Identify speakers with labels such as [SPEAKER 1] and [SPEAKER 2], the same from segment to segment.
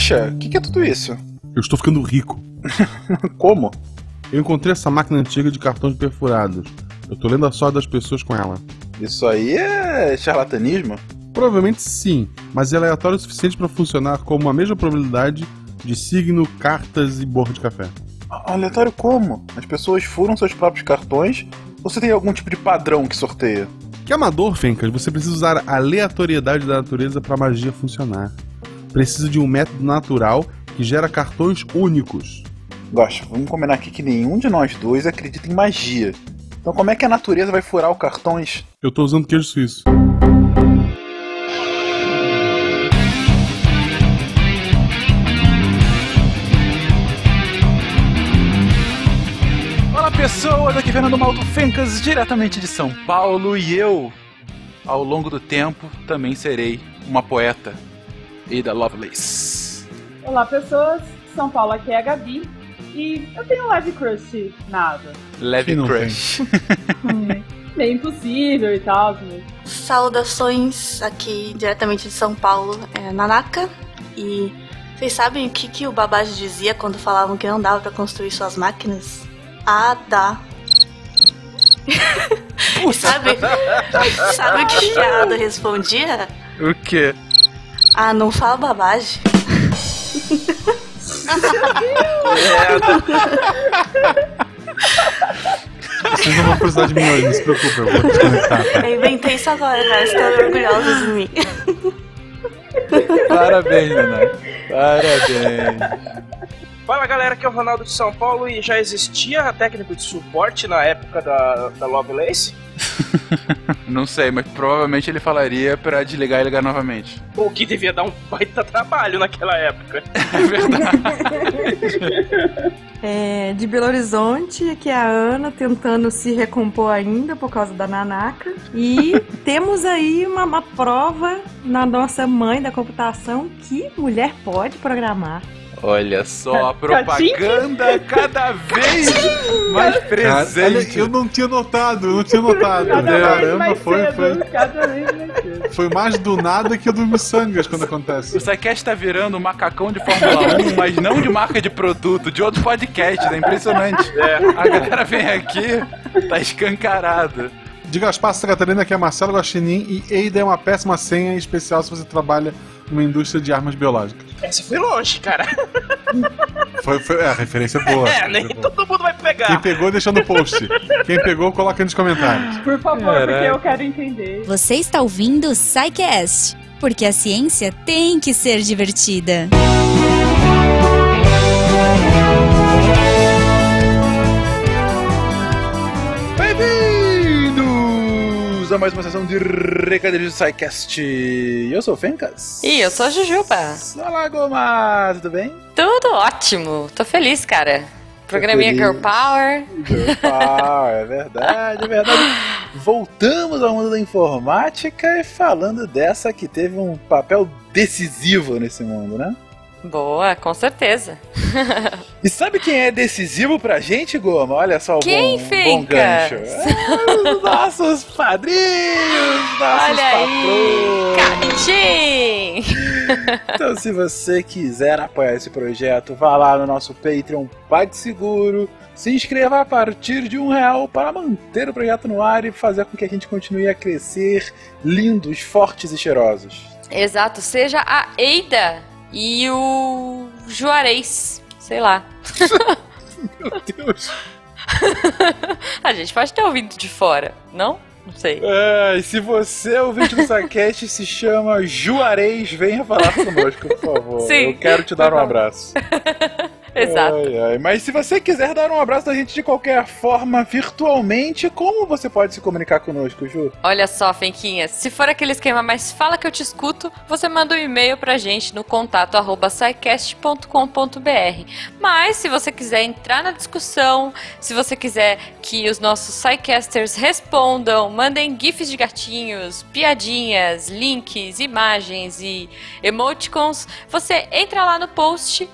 [SPEAKER 1] Guaxa, o que, que é tudo isso?
[SPEAKER 2] Eu estou ficando rico.
[SPEAKER 1] Como?
[SPEAKER 2] Eu encontrei essa máquina antiga de cartões perfurados. Eu tô lendo a sorte das pessoas com ela.
[SPEAKER 1] Isso aí é charlatanismo?
[SPEAKER 2] Provavelmente sim, mas é aleatório o suficiente para funcionar como a mesma probabilidade de signo, cartas e borra de café.
[SPEAKER 1] Aleatório como? As pessoas furam seus próprios cartões ou você tem algum tipo de padrão que sorteia?
[SPEAKER 2] Que amador, Fencas, você precisa usar a aleatoriedade da natureza para a magia funcionar. Precisa de um método natural que gera cartões únicos.
[SPEAKER 1] Gosto, vamos combinar aqui que nenhum de nós dois acredita em magia. Então como é que a natureza vai furar os cartões?
[SPEAKER 2] Eu tô usando queijo suíço.
[SPEAKER 1] Olá pessoas, aqui é Fernando Malto Fencas, diretamente de São Paulo, e eu, ao longo do tempo, também serei uma poeta. Ada Lovelace.
[SPEAKER 3] Olá pessoas, São Paulo aqui é a Gabi e eu tenho um leve crush nada.
[SPEAKER 1] Leve
[SPEAKER 2] Quem não
[SPEAKER 1] crush.
[SPEAKER 3] Hum, Meio impossível e tal. Mas...
[SPEAKER 4] Saudações aqui diretamente de São Paulo, é Nanaka. E vocês sabem o que, que o Babaji dizia quando falavam que não dava pra construir suas máquinas? Ah, dá. E sabe, sabe o que a Ada respondia?
[SPEAKER 1] O quê?
[SPEAKER 4] Ah, não fala Babaji.
[SPEAKER 2] Vocês não vão precisar de mim hoje, não se preocupe, eu vou desconectar. tá?
[SPEAKER 4] Eu inventei isso agora, cara. Estou orgulhosa de mim.
[SPEAKER 1] Parabéns, Naná. Parabéns.
[SPEAKER 5] Fala galera, aqui é o Ronaldo de São Paulo e já existia a técnica de suporte na época da, da Lovelace?
[SPEAKER 1] Não sei, mas provavelmente ele falaria pra desligar e ligar novamente.
[SPEAKER 5] O que devia dar um baita trabalho naquela época.
[SPEAKER 1] É verdade.
[SPEAKER 6] É, de Belo Horizonte, aqui é a Ana tentando se recompor ainda por causa da Nanaka. E temos aí uma, uma prova na nossa mãe da computação que mulher pode programar.
[SPEAKER 1] Olha só, a propaganda cada vez mais presente.
[SPEAKER 2] eu não tinha notado, eu não tinha notado.
[SPEAKER 3] Cada
[SPEAKER 2] Caramba,
[SPEAKER 3] mais
[SPEAKER 2] foi,
[SPEAKER 3] cedo,
[SPEAKER 2] foi,
[SPEAKER 3] cada vez mais cedo.
[SPEAKER 2] foi mais do nada que o do Missangas quando acontece.
[SPEAKER 1] O SciCast tá virando um macacão de Fórmula 1, mas não de marca de produto, de outros podcasts, é impressionante. A galera vem aqui, tá escancarado.
[SPEAKER 2] De Gaspar Santa Catarina, que é Marcelo Guaxinim, e Eida é uma péssima senha, em especial se você trabalha numa indústria de armas biológicas.
[SPEAKER 5] Essa foi longe, cara.
[SPEAKER 2] Foi, foi, é, a referência é boa.
[SPEAKER 5] É, nem
[SPEAKER 2] boa.
[SPEAKER 5] todo mundo vai
[SPEAKER 2] Quem
[SPEAKER 5] pegar.
[SPEAKER 2] pegou, deixa no post. Quem pegou, coloca nos comentários.
[SPEAKER 3] Por favor,
[SPEAKER 1] Caraca.
[SPEAKER 3] porque eu quero entender.
[SPEAKER 7] Você está ouvindo o SciCast, porque a ciência tem que ser divertida.
[SPEAKER 1] Bem-vindos a mais uma sessão de recadilhos do SciCast. Eu sou o Fencas.
[SPEAKER 8] E eu sou a Jujuba.
[SPEAKER 1] Olá, Goma, tudo bem?
[SPEAKER 8] Tudo ótimo. Tô feliz, cara. Programinha. Girl Power.
[SPEAKER 1] Ah, é verdade, é verdade. Voltamos ao mundo da informática e falando dessa que teve um papel decisivo nesse mundo, né?
[SPEAKER 8] Boa, com certeza.
[SPEAKER 1] E sabe quem é decisivo pra gente, Goma? Olha só o
[SPEAKER 8] Quem,
[SPEAKER 1] bom, bom gancho. É, os nossos padrinhos, nossos
[SPEAKER 8] Olha aí!
[SPEAKER 1] patrões.
[SPEAKER 8] Catim!
[SPEAKER 1] Então, se você quiser apoiar esse projeto, vá lá no nosso Patreon PagSeguro, se inscreva a partir de um real para manter o projeto no ar e fazer com que a gente continue a crescer lindos, fortes e cheirosos.
[SPEAKER 8] Exato, seja a Eida e o Juarez. Sei lá.
[SPEAKER 1] Meu Deus!
[SPEAKER 8] A gente pode ter ouvido de fora, não? Não sei.
[SPEAKER 1] É, e se você é ouvinte do Sacast se chama Juarez, venha falar conosco, por favor.
[SPEAKER 8] Sim.
[SPEAKER 1] Eu quero te dar um abraço.
[SPEAKER 8] Exato.
[SPEAKER 1] Ai, ai. Mas se você quiser dar um abraço da gente de qualquer forma, virtualmente, como você pode se comunicar conosco, Ju?
[SPEAKER 8] Olha só, Fenquinha, se for aquele esquema, mas fala que eu te escuto, você manda um e-mail pra gente no contato arroba. Mas se você quiser entrar na discussão, se você quiser que os nossos Psycasters respondam, mandem gifs de gatinhos, piadinhas, links, imagens e emoticons, você entra lá no post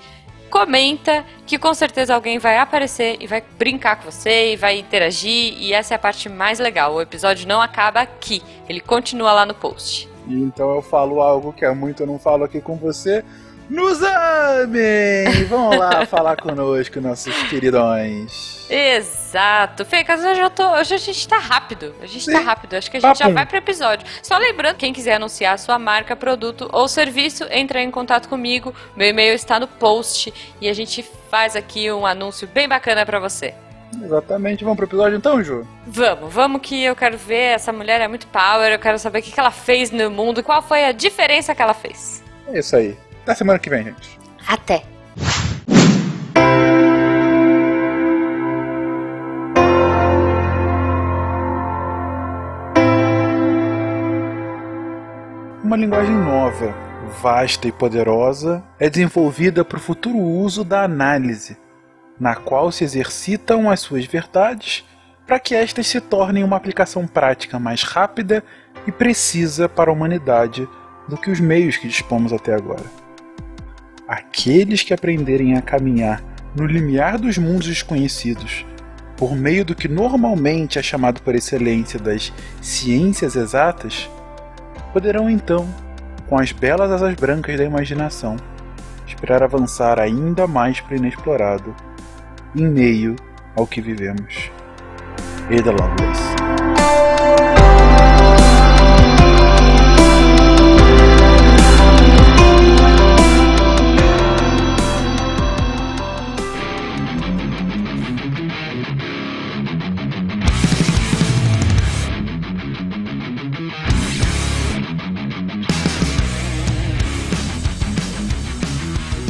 [SPEAKER 8] comenta que com certeza alguém vai aparecer e vai brincar com você e vai interagir e essa é a parte mais legal. O episódio não acaba aqui, ele continua lá no post.
[SPEAKER 1] Então eu falo algo que há muito eu não falo aqui com você. Nos amem! Vão lá falar conosco, nossos queridões.
[SPEAKER 8] Exato. Fecas, hoje, eu tô, hoje a gente tá rápido. A gente tá
[SPEAKER 1] Sim.
[SPEAKER 8] rápido. Acho que a gente já
[SPEAKER 1] Papum.
[SPEAKER 8] vai pro episódio. Só lembrando, quem quiser anunciar sua marca, produto ou serviço, entra em contato comigo. Meu e-mail está no post e a gente faz aqui um anúncio bem bacana pra você.
[SPEAKER 1] Exatamente, vamos pro episódio então, Ju?
[SPEAKER 8] Vamos, vamos que eu quero ver. Essa mulher é muito power. Eu quero saber o que ela fez no mundo, qual foi a diferença que ela fez.
[SPEAKER 1] É isso aí. Até semana que vem, gente.
[SPEAKER 8] Até.
[SPEAKER 1] Uma linguagem nova, vasta e poderosa, é desenvolvida para o futuro uso da análise, na qual se exercitam as suas verdades para que estas se tornem uma aplicação prática mais rápida e precisa para a humanidade do que os meios que dispomos até agora. Aqueles que aprenderem a caminhar no limiar dos mundos desconhecidos, por meio do que normalmente é chamado por excelência das ciências exatas, poderão então, com as belas asas brancas da imaginação, esperar avançar ainda mais para o inexplorado, em meio ao que vivemos. Ada Lovelace.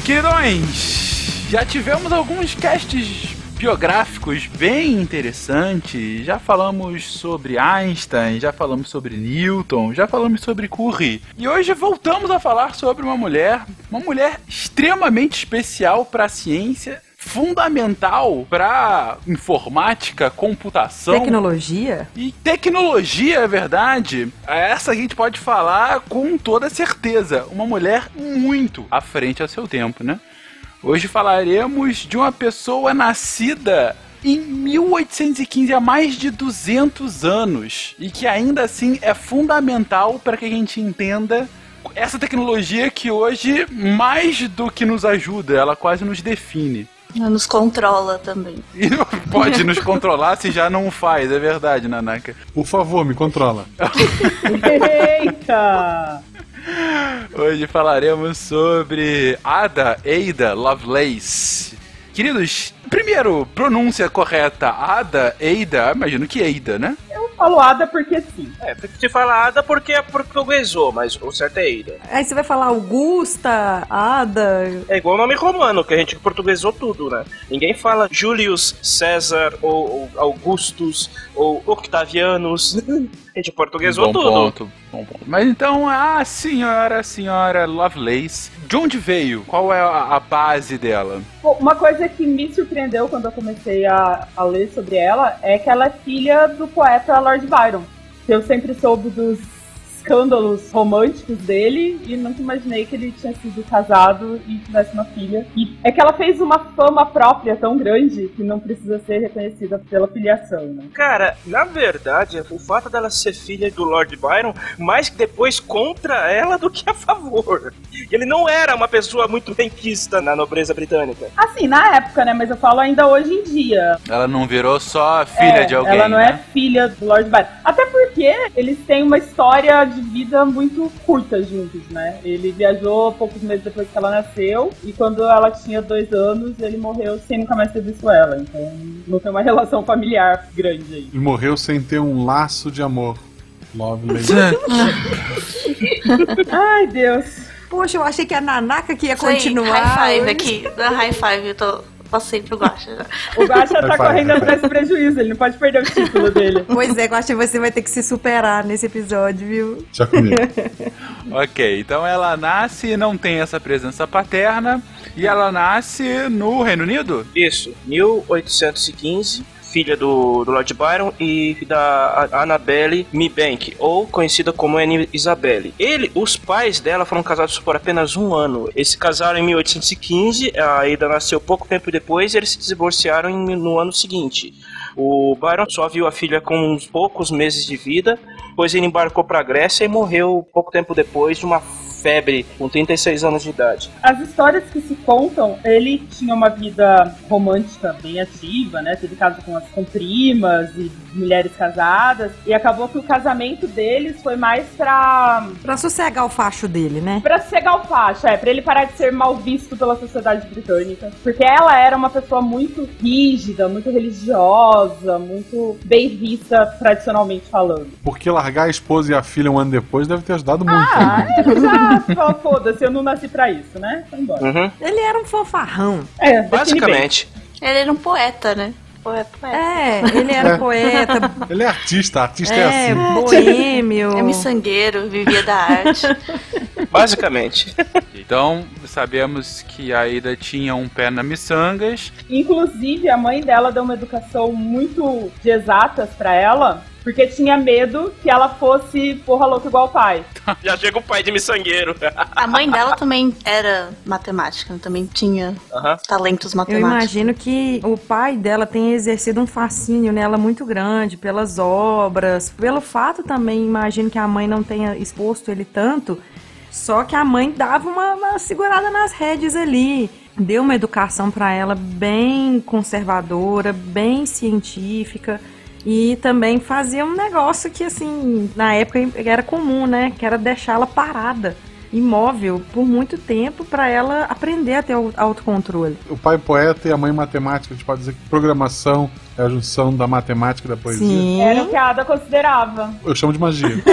[SPEAKER 1] Queridões, já tivemos alguns casts biográficos bem interessantes. Já falamos sobre Einstein, já falamos sobre Newton, já falamos sobre Curie. E hoje voltamos a falar sobre uma mulher, uma mulher extremamente especial para a ciência, fundamental para informática, computação.
[SPEAKER 6] Tecnologia?
[SPEAKER 1] E tecnologia, é verdade, essa a gente pode falar com toda certeza. Uma mulher muito à frente ao seu tempo, né? Hoje falaremos de uma pessoa nascida em 1815, há mais de 200 anos, e que ainda assim é fundamental para que a gente entenda essa tecnologia que hoje, mais do que nos ajuda, ela quase nos define.
[SPEAKER 4] Ela nos controla também.
[SPEAKER 1] Pode nos controlar se já não faz, é verdade, Nanaka.
[SPEAKER 2] Por favor, me controla.
[SPEAKER 3] Eita!
[SPEAKER 1] Hoje falaremos sobre Ada Ada Lovelace. Queridos, primeiro, pronúncia correta, Ada Ada, imagino que Ada, né?
[SPEAKER 3] Eu falo Ada porque sim.
[SPEAKER 5] É, se fala Ada porque é portuguesou, mas o certo é Ada.
[SPEAKER 6] Aí você vai falar Augusta, Ada.
[SPEAKER 5] É igual o nome romano, que a gente portuguesou tudo, né? Ninguém fala Julius César, ou, ou Augustus, ou Octavianus. Gente portuguesou
[SPEAKER 1] bom
[SPEAKER 5] tudo.
[SPEAKER 1] ponto, bom ponto. Mas então, a senhora, a senhora Lovelace, de onde veio? Qual é a, a base dela?
[SPEAKER 3] Bom, uma coisa que me surpreendeu quando eu comecei a, a ler sobre ela é que ela é filha do poeta Lord Byron. Eu sempre soube dos escândalos românticos dele e nunca imaginei que ele tinha sido casado e tivesse uma filha. E é que ela fez uma fama própria tão grande que não precisa ser reconhecida pela filiação, né?
[SPEAKER 5] Cara, na verdade, o fato dela ser filha do Lord Byron, mais que depois contra ela do que a favor. Ele não era uma pessoa muito benquista na nobreza britânica.
[SPEAKER 3] Assim, na época, né? Mas eu falo ainda hoje em dia.
[SPEAKER 1] Ela não virou só filha
[SPEAKER 3] É,
[SPEAKER 1] de alguém,
[SPEAKER 3] Ela não
[SPEAKER 1] né?
[SPEAKER 3] é filha do Lord Byron. Até porque eles têm uma história de vida muito curta juntos, né? Ele viajou poucos meses depois que ela nasceu e quando ela tinha dois anos, ele morreu sem nunca mais ter visto ela. Então não tem uma relação familiar grande aí.
[SPEAKER 2] E morreu sem ter um laço de amor. Lovelace.
[SPEAKER 3] Ai, Deus.
[SPEAKER 6] Poxa, eu achei que a Nanaka que ia
[SPEAKER 4] aí,
[SPEAKER 6] continuar.
[SPEAKER 4] High five
[SPEAKER 6] hoje.
[SPEAKER 4] aqui. Dá high five, eu tô. Passei pro Guacha.
[SPEAKER 3] O Gacha tá correndo atrás do prejuízo, ele não pode perder o título dele.
[SPEAKER 6] Pois é, que você vai ter que se superar nesse episódio, viu?
[SPEAKER 2] Já comigo.
[SPEAKER 1] Ok, então ela nasce e não tem essa presença paterna. E ela nasce no Reino Unido?
[SPEAKER 5] Isso, 1815, filha do, do Lord Byron e da Annabelle Mebank, ou conhecida como Anne Isabelle. Ele, os pais dela foram casados por apenas um ano. Eles se casaram em 1815, a Ada nasceu pouco tempo depois e eles se divorciaram em- no ano seguinte. O Byron só viu a filha com uns poucos meses de vida, depois ele embarcou para a Grécia e morreu pouco tempo depois de uma febre com 36 anos de idade.
[SPEAKER 3] As histórias que se contam, ele tinha uma vida romântica bem ativa, né? Teve caso com, as, com primas e mulheres casadas. E acabou que o casamento deles foi mais pra.
[SPEAKER 6] Pra sossegar o facho dele, né?
[SPEAKER 3] Pra sossegar o facho, é. Pra ele parar de ser mal visto pela sociedade britânica. Porque ela era uma pessoa muito rígida, muito religiosa, muito bem vista tradicionalmente falando.
[SPEAKER 9] Porque largar a esposa e a filha um ano depois deve ter ajudado muito.
[SPEAKER 3] Ah, ele já falou, foda-se, eu não nasci pra isso, né? Foi embora.
[SPEAKER 5] Uhum.
[SPEAKER 6] Ele era um fanfarrão.
[SPEAKER 3] É.
[SPEAKER 5] Basicamente.
[SPEAKER 4] Ele era um poeta, né? Poeta, poeta.
[SPEAKER 6] É, ele era
[SPEAKER 9] É.
[SPEAKER 6] poeta,
[SPEAKER 9] Ele é artista, artista é,
[SPEAKER 6] é,
[SPEAKER 9] assim.
[SPEAKER 6] boêmio.
[SPEAKER 4] É miçangueiro, vivia da arte.
[SPEAKER 5] Basicamente.
[SPEAKER 1] Então, sabemos que a Ida tinha um pé na miçangas.
[SPEAKER 3] Inclusive, a mãe dela deu uma educação muito de exatas pra ela, porque tinha medo que ela fosse porra louca igual o pai.
[SPEAKER 5] Já chega o pai de miçangueiro.
[SPEAKER 4] A mãe dela também era matemática, também tinha
[SPEAKER 5] Aham.
[SPEAKER 4] talentos
[SPEAKER 6] Eu
[SPEAKER 4] matemáticos.
[SPEAKER 6] imagino que o pai dela tenha exercido um fascínio nela muito grande pelas obras, pelo fato também, imagino que a mãe não tenha exposto ele tanto, só que a mãe dava uma, uma segurada nas rédeas ali. Deu uma educação para ela bem conservadora, bem científica. E também fazia um negócio que, assim, na época era comum, né? Que era deixá-la parada, imóvel, por muito tempo, para ela aprender a ter o autocontrole.
[SPEAKER 9] O pai poeta e a mãe matemática, a gente pode dizer que programação é a junção da matemática e da poesia.
[SPEAKER 6] Sim.
[SPEAKER 3] Era o que a Ada considerava.
[SPEAKER 9] Eu chamo de magia.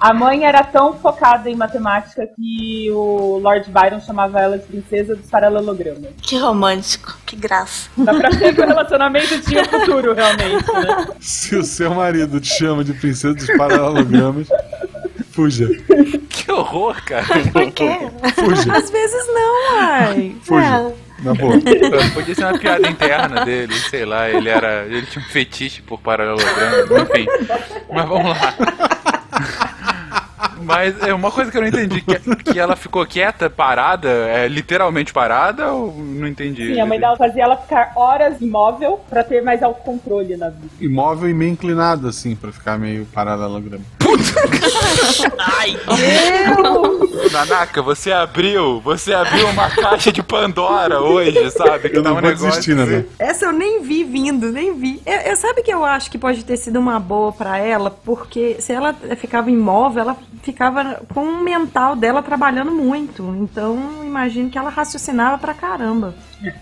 [SPEAKER 3] A mãe era tão focada em matemática que o Lord Byron chamava ela de princesa dos paralelogramas.
[SPEAKER 4] Que romântico, que graça.
[SPEAKER 3] Dá pra ver que o relacionamento tinha futuro, realmente, né?
[SPEAKER 9] Se o seu marido te chama de princesa dos paralelogramas, fuja.
[SPEAKER 1] Que horror, cara.
[SPEAKER 4] Por quê?
[SPEAKER 9] Fuja.
[SPEAKER 6] Às vezes não, ai.
[SPEAKER 9] Fuja. Na boa.
[SPEAKER 1] Podia ser uma piada interna dele, sei lá, ele era. Ele tinha um fetiche por paralelograma, enfim. Mas vamos lá. Mas é uma coisa que eu não entendi, que, que ela ficou quieta, parada, é literalmente parada ou não entendi?
[SPEAKER 3] Sim, a mãe dela fazia ela ficar horas imóvel pra ter mais autocontrole na vida.
[SPEAKER 9] Imóvel e meio inclinado, assim, pra ficar meio paralelograma.
[SPEAKER 5] Ai,
[SPEAKER 1] Nanaka, você abriu, você abriu uma caixa de Pandora hoje, sabe? Que
[SPEAKER 9] Eu
[SPEAKER 1] tá
[SPEAKER 9] não
[SPEAKER 1] um
[SPEAKER 9] vou
[SPEAKER 1] negócio
[SPEAKER 9] desistir, né?
[SPEAKER 6] Essa eu nem vi vindo, nem vi. Eu, eu- sabe que eu acho que pode ter sido uma boa pra ela, porque se ela ficava imóvel, ela ficava com o mental dela trabalhando muito. Então, imagino que ela raciocinava pra caramba.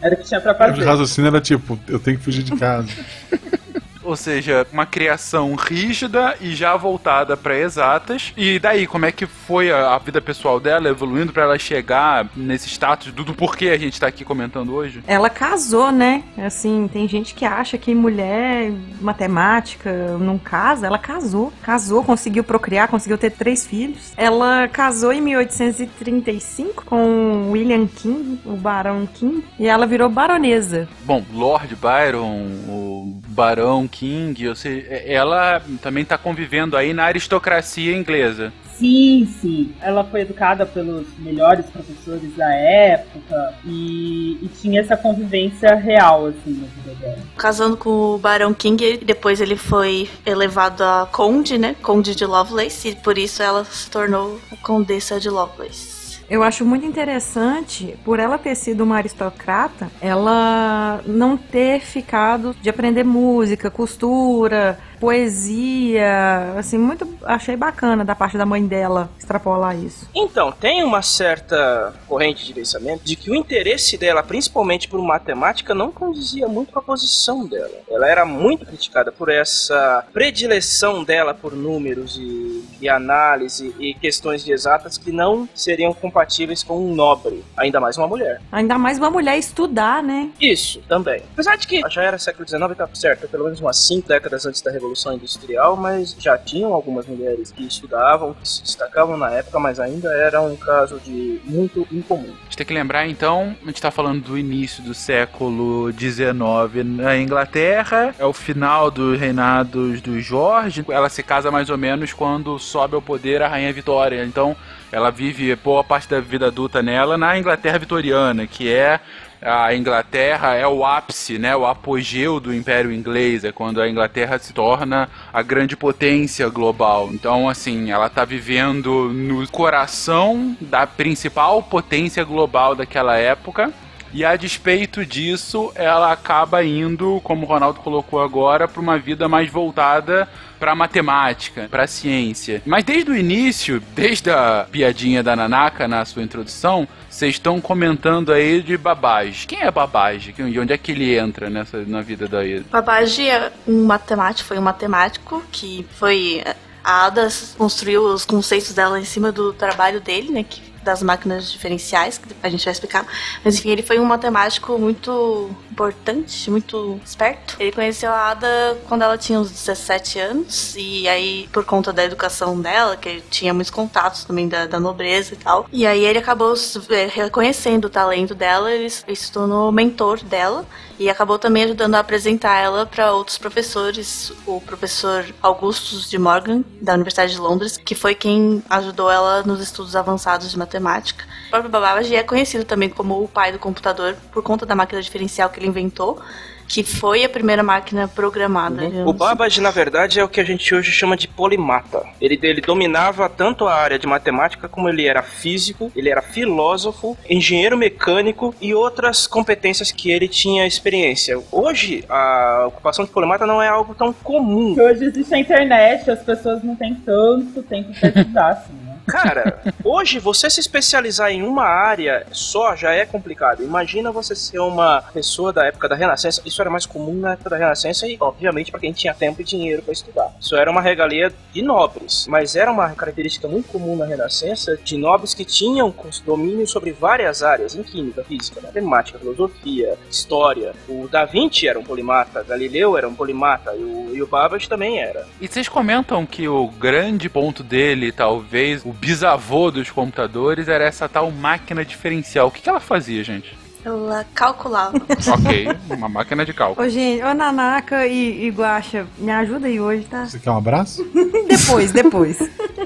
[SPEAKER 3] Era o que tinha pra
[SPEAKER 9] O
[SPEAKER 3] fazer.
[SPEAKER 9] raciocínio era tipo, eu tenho que fugir de casa.
[SPEAKER 1] Ou seja, uma criação rígida e já voltada para exatas. E daí, como é que foi a, a vida pessoal dela evoluindo para ela chegar nesse status do, do porquê a gente tá aqui comentando hoje?
[SPEAKER 6] Ela casou, né? Assim, tem gente que acha que mulher matemática não casa. Ela casou. Casou, conseguiu procriar, conseguiu ter três filhos. Ela casou em 1835 com William King, o Barão King, e ela virou baronesa.
[SPEAKER 1] Bom, Lord Byron, o Barão King, ou seja, ela também tá convivendo aí na aristocracia inglesa.
[SPEAKER 3] Sim, sim. Ela foi educada pelos melhores professores da época e, e tinha essa convivência real, assim, na vida dela.
[SPEAKER 4] Casando com o Barão King, depois ele foi elevado a conde, né? Conde de Lovelace, e por isso ela se tornou a condessa de Lovelace.
[SPEAKER 6] Eu acho muito interessante, por ela ter sido uma aristocrata, ela não ter ficado de aprender música, costura, poesia, assim, muito achei bacana da parte da mãe dela extrapolar isso.
[SPEAKER 5] Então, tem uma certa corrente de pensamento de que o interesse dela, principalmente por matemática, não condizia muito com a posição dela. Ela era muito criticada por essa predileção dela por números e, e análise e questões de exatas que não seriam compatíveis com um nobre, ainda mais uma mulher.
[SPEAKER 6] Ainda mais uma mulher estudar, né?
[SPEAKER 5] Isso, também. Apesar de que já era século XIX, tá certo, pelo menos umas cinco décadas antes da Revolução Industrial, mas já tinham algumas mulheres que estudavam, que se destacavam na época, mas ainda era um caso de muito incomum.
[SPEAKER 1] A gente tem que lembrar então, a gente tá falando do início do século XIX na Inglaterra, é o final dos reinados do Jorge. Ela se casa mais ou menos quando sobe ao poder a Rainha Vitória. Então, ela vive boa parte da vida adulta nela na Inglaterra vitoriana, que é
[SPEAKER 9] a Inglaterra é o ápice, né, o apogeu do Império Inglês, é quando a Inglaterra se torna a grande potência global. Então, assim, ela está vivendo no coração da principal potência global daquela época. E a despeito disso, ela acaba indo, como o Ronaldo colocou agora, para uma vida mais voltada para matemática, para ciência. Mas desde o início, desde a piadinha da Nanaka na sua introdução, vocês estão comentando aí de Babbage. Quem é Babbage? E onde é que ele entra nessa, na vida da Ida?
[SPEAKER 4] Babbage é um matemático, foi um matemático que foi a Ada construiu os conceitos dela em cima do trabalho dele, né, que das máquinas diferenciais, que a gente vai explicar. Mas enfim, ele foi um matemático muito importante, muito esperto. Ele conheceu a Ada quando ela tinha uns 17 anos, e aí, por conta da educação dela, que ele tinha muitos contatos também da, da nobreza e tal, e aí ele acabou é, reconhecendo o talento dela, ele, se tornou mentor dela, e acabou também ajudando a apresentar ela para outros professores, o professor Augustus de Morgan, da Universidade de Londres, que foi quem ajudou ela nos estudos avançados de matemática. O próprio Babbage é conhecido também como o pai do computador por conta da máquina diferencial que ele inventou que foi a primeira máquina programada.
[SPEAKER 5] Uhum. O Babbage, na verdade, é o que a gente hoje chama de polimata. Ele, ele dominava tanto a área de matemática como ele era físico, ele era filósofo, engenheiro mecânico e outras competências que ele tinha experiência. Hoje, a ocupação de polimata não é algo tão comum.
[SPEAKER 3] Hoje existe a internet, as pessoas não têm tanto tempo para estudar assim.
[SPEAKER 5] Cara, hoje você se especializar em uma área só já é complicado. Imagina você ser uma pessoa da época da Renascença. Isso era mais comum na época da Renascença e, obviamente, para quem tinha tempo e dinheiro para estudar. Isso era uma regalia de nobres, mas era uma característica muito comum na Renascença de nobres que tinham domínio sobre várias áreas, em química, física, matemática, filosofia, história. O Da Vinci era um polimata, Galileu era um polimata e o, e o Babbage também era.
[SPEAKER 9] E vocês comentam que o grande ponto dele, talvez, o bisavô dos computadores era essa tal máquina diferencial. O que, que ela fazia, gente?
[SPEAKER 4] Ela calculava.
[SPEAKER 9] ok, uma máquina de cálculo.
[SPEAKER 6] Ô, gente, ô Nanaka e, e Guaxa, me ajuda aí hoje, tá?
[SPEAKER 2] Você quer um abraço?
[SPEAKER 6] depois, depois.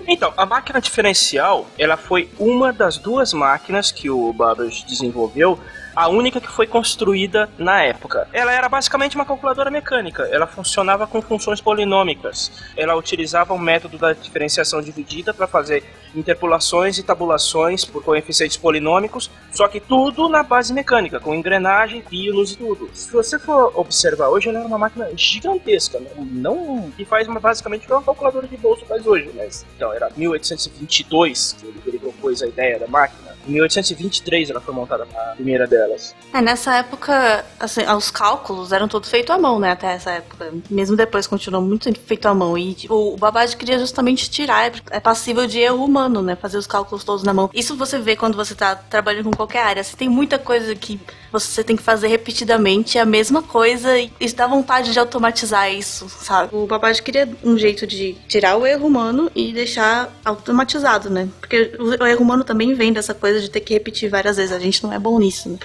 [SPEAKER 5] Então, a máquina diferencial, ela foi uma das duas máquinas que o Babbage desenvolveu a única que foi construída na época. Ela era basicamente uma calculadora mecânica, ela funcionava com funções polinômicas. Ela utilizava o método da diferenciação dividida para fazer interpolações e tabulações por coeficientes polinômicos, só que tudo na base mecânica, com engrenagem, pilos e tudo. Se você for observar hoje, ela era uma máquina gigantesca, não que faz uma, basicamente o que uma calculadora de bolso faz hoje, mas então era 1822 que ele propôs a ideia da máquina. Em 1823 ela foi montada a primeira delas.
[SPEAKER 4] É, nessa época, assim, os cálculos eram todos feitos à mão, né? Até essa época. Mesmo depois continuou muito feito à mão. E tipo, o Babbage queria justamente tirar, é passível de erro humano, né? Fazer os cálculos todos na mão. Isso você vê quando você tá trabalhando com qualquer área. Você tem muita coisa que você tem que fazer repetidamente a mesma coisa e, dá vontade de automatizar isso, sabe? O Babbage queria um jeito de tirar o erro humano e deixar automatizado, né? Porque o erro humano também vem dessa coisa coisa de ter que repetir várias vezes. A gente não é bom nisso, né?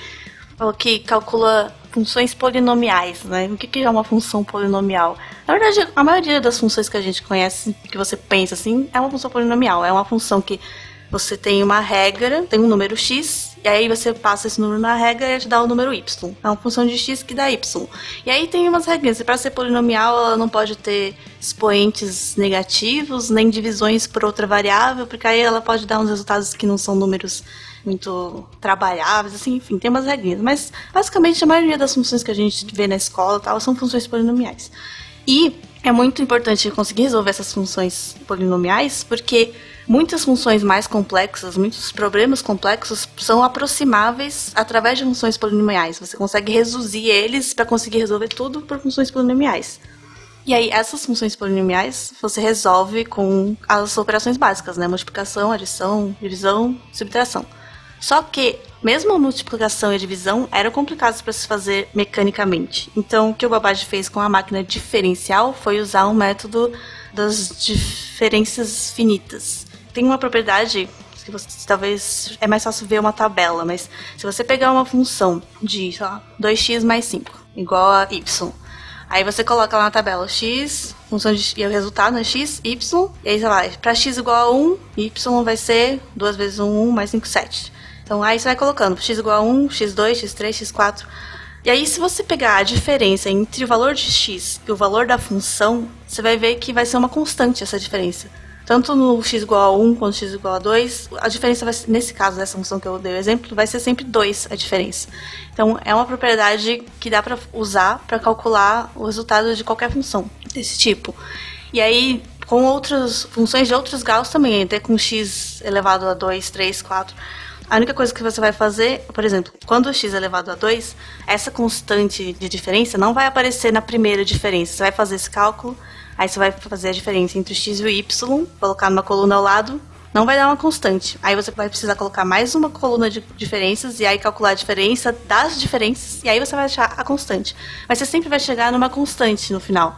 [SPEAKER 4] Falou que calcula funções polinomiais, né? O que, que é uma função polinomial? Na verdade, a maioria das funções que a gente conhece, que você pensa assim, é uma função polinomial. É uma função que você tem uma regra, tem um número x, e aí você passa esse número na regra e te dá o número y. É uma função de x que dá y. E aí tem umas regras. Para ser polinomial, ela não pode ter expoentes negativos, nem divisões por outra variável, porque aí ela pode dar uns resultados que não são números muito trabalháveis, assim, enfim, tem umas regrinhas. Mas basicamente a maioria das funções que a gente vê na escola tal, são funções polinomiais. E é muito importante conseguir resolver essas funções polinomiais, porque muitas funções mais complexas, muitos problemas complexos são aproximáveis através de funções polinomiais. Você consegue reduzir eles para conseguir resolver tudo por funções polinomiais. E aí, essas funções polinomiais você resolve com as operações básicas, né? Multiplicação, adição, divisão, subtração. Só que, mesmo a multiplicação e a divisão eram complicados para se fazer mecanicamente. Então, o que o Babbage fez com a máquina diferencial foi usar um método das diferenças finitas. Tem uma propriedade que você, talvez é mais fácil ver uma tabela, mas se você pegar uma função de, sei lá, 2x mais 5 igual a y, Aí você coloca lá na tabela x, função de e o resultado é x, y, e aí você vai, para x igual a 1, y vai ser 2 vezes 1, 1 mais 5, 7. Então aí você vai colocando x igual a 1, x2, x3, x4. E aí, se você pegar a diferença entre o valor de x e o valor da função, você vai ver que vai ser uma constante essa diferença. Tanto no x igual a 1 quanto x igual a 2, a diferença vai ser, nesse caso dessa função que eu dei o exemplo, vai ser sempre 2 a diferença. Então, é uma propriedade que dá para usar para calcular o resultado de qualquer função desse tipo. E aí, com outras funções de outros Gauss também, até com x elevado a 2, 3, 4. A única coisa que você vai fazer, por exemplo, quando x é elevado a 2, essa constante de diferença não vai aparecer na primeira diferença. Você vai fazer esse cálculo, aí você vai fazer a diferença entre o x e o y, colocar numa coluna ao lado, não vai dar uma constante. Aí você vai precisar colocar mais uma coluna de diferenças e aí calcular a diferença das diferenças e aí você vai achar a constante. Mas você sempre vai chegar numa constante no final.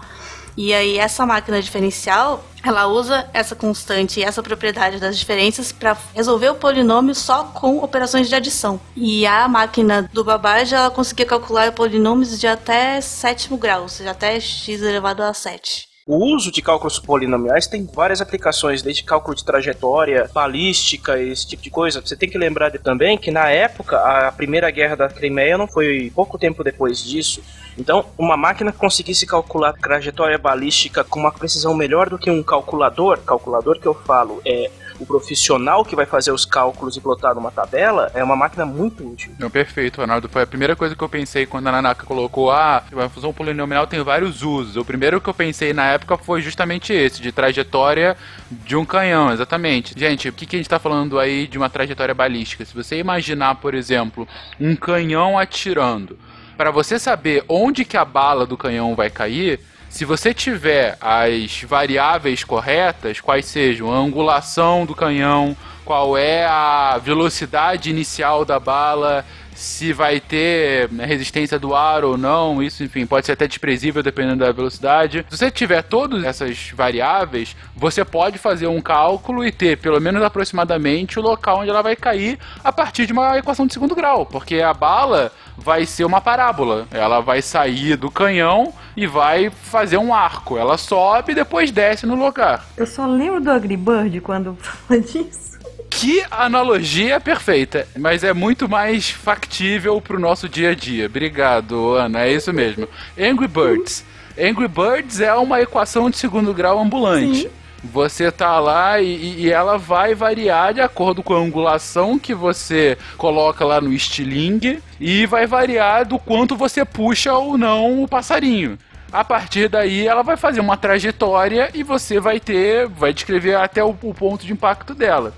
[SPEAKER 4] E aí essa máquina diferencial, ela usa essa constante e essa propriedade das diferenças para resolver o polinômio só com operações de adição. E a máquina do Babbage, ela conseguia calcular polinômios de até sétimo grau, ou seja, até x elevado a 7.
[SPEAKER 5] O uso de cálculos polinomiais tem várias aplicações, desde cálculo de trajetória, balística, esse tipo de coisa. Você tem que lembrar também que na época a primeira guerra da Crimeia não foi pouco tempo depois disso. Então, uma máquina que conseguisse calcular trajetória balística com uma precisão melhor do que um calculador, calculador que eu falo é o profissional que vai fazer os cálculos e plotar numa tabela, é uma máquina muito útil.
[SPEAKER 1] Não, perfeito, Ronaldo. Foi a primeira coisa que eu pensei quando a Nanaka colocou: ah, a função polinomial tem vários usos. O primeiro que eu pensei na época foi justamente esse, de trajetória de um canhão, exatamente. Gente, o que, que a gente está falando aí de uma trajetória balística? Se você imaginar, por exemplo, um canhão atirando, para você saber onde que a bala do canhão vai cair, se você tiver as variáveis corretas, quais sejam a angulação do canhão, qual é a velocidade inicial da bala, se vai ter né, resistência do ar ou não, isso, enfim, pode ser até desprezível dependendo da velocidade. Se você tiver todas essas variáveis, você pode fazer um cálculo e ter pelo menos aproximadamente o local onde ela vai cair a partir de uma equação de segundo grau, porque a bala vai ser uma parábola. Ela vai sair do canhão e vai fazer um arco. Ela sobe e depois desce no lugar.
[SPEAKER 6] Eu só lembro do Angry Bird quando fala disso.
[SPEAKER 1] Que analogia perfeita, mas é muito mais factível pro nosso dia a dia. Obrigado, Ana, é isso mesmo. Angry Birds. Angry Birds é uma equação de segundo grau ambulante.
[SPEAKER 6] Sim.
[SPEAKER 1] Você tá lá e, e ela vai variar de acordo com a angulação que você coloca lá no estilingue e vai variar do quanto você puxa ou não o passarinho. A partir daí ela vai fazer uma trajetória e você vai ter, vai descrever até o, o ponto de impacto dela.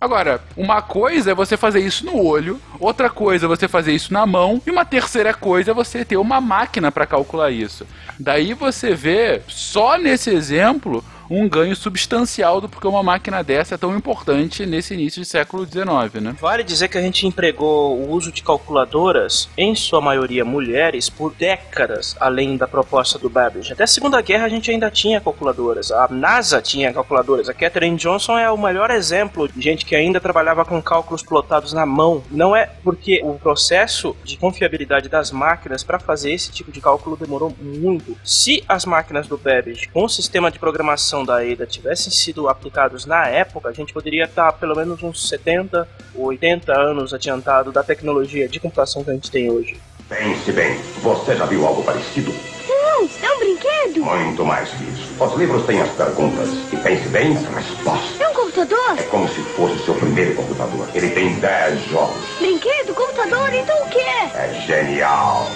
[SPEAKER 1] Agora, uma coisa é você fazer isso no olho, outra coisa é você fazer isso na mão, e uma terceira coisa é você ter uma máquina para calcular isso. Daí você vê, só nesse exemplo, um ganho substancial do porque uma máquina dessa é tão importante nesse início de século XIX, né?
[SPEAKER 5] Vale dizer que a gente empregou o uso de calculadoras, em sua maioria mulheres, por décadas além da proposta do Babbage. Até a Segunda Guerra a gente ainda tinha calculadoras. A NASA tinha calculadoras. A Katherine Johnson é o melhor exemplo de gente que ainda trabalhava com cálculos plotados na mão. Não é porque o processo de confiabilidade das máquinas para fazer esse tipo de cálculo demorou muito. Se as máquinas do Babbage com o sistema de programação da ADA tivessem sido aplicados na época, a gente poderia estar pelo menos uns 70 ou 80 anos adiantado da tecnologia de computação que a gente tem hoje.
[SPEAKER 10] Pense bem, você já viu algo parecido?
[SPEAKER 11] Não, é um brinquedo.
[SPEAKER 10] Muito mais que isso. Os livros têm as perguntas e pense bem as respostas.
[SPEAKER 11] É um computador?
[SPEAKER 10] É como se fosse seu primeiro computador. Ele tem 10 jogos.
[SPEAKER 11] Brinquedo, computador, então o que é?
[SPEAKER 10] É genial.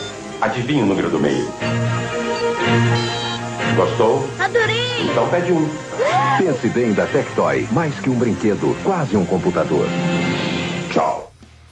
[SPEAKER 10] Adivinha o número do meio? Gostou?
[SPEAKER 11] Adorei.
[SPEAKER 10] Então pede um.
[SPEAKER 12] Pense bem da Tectoy, mais que um brinquedo, quase um computador.
[SPEAKER 10] Tchau.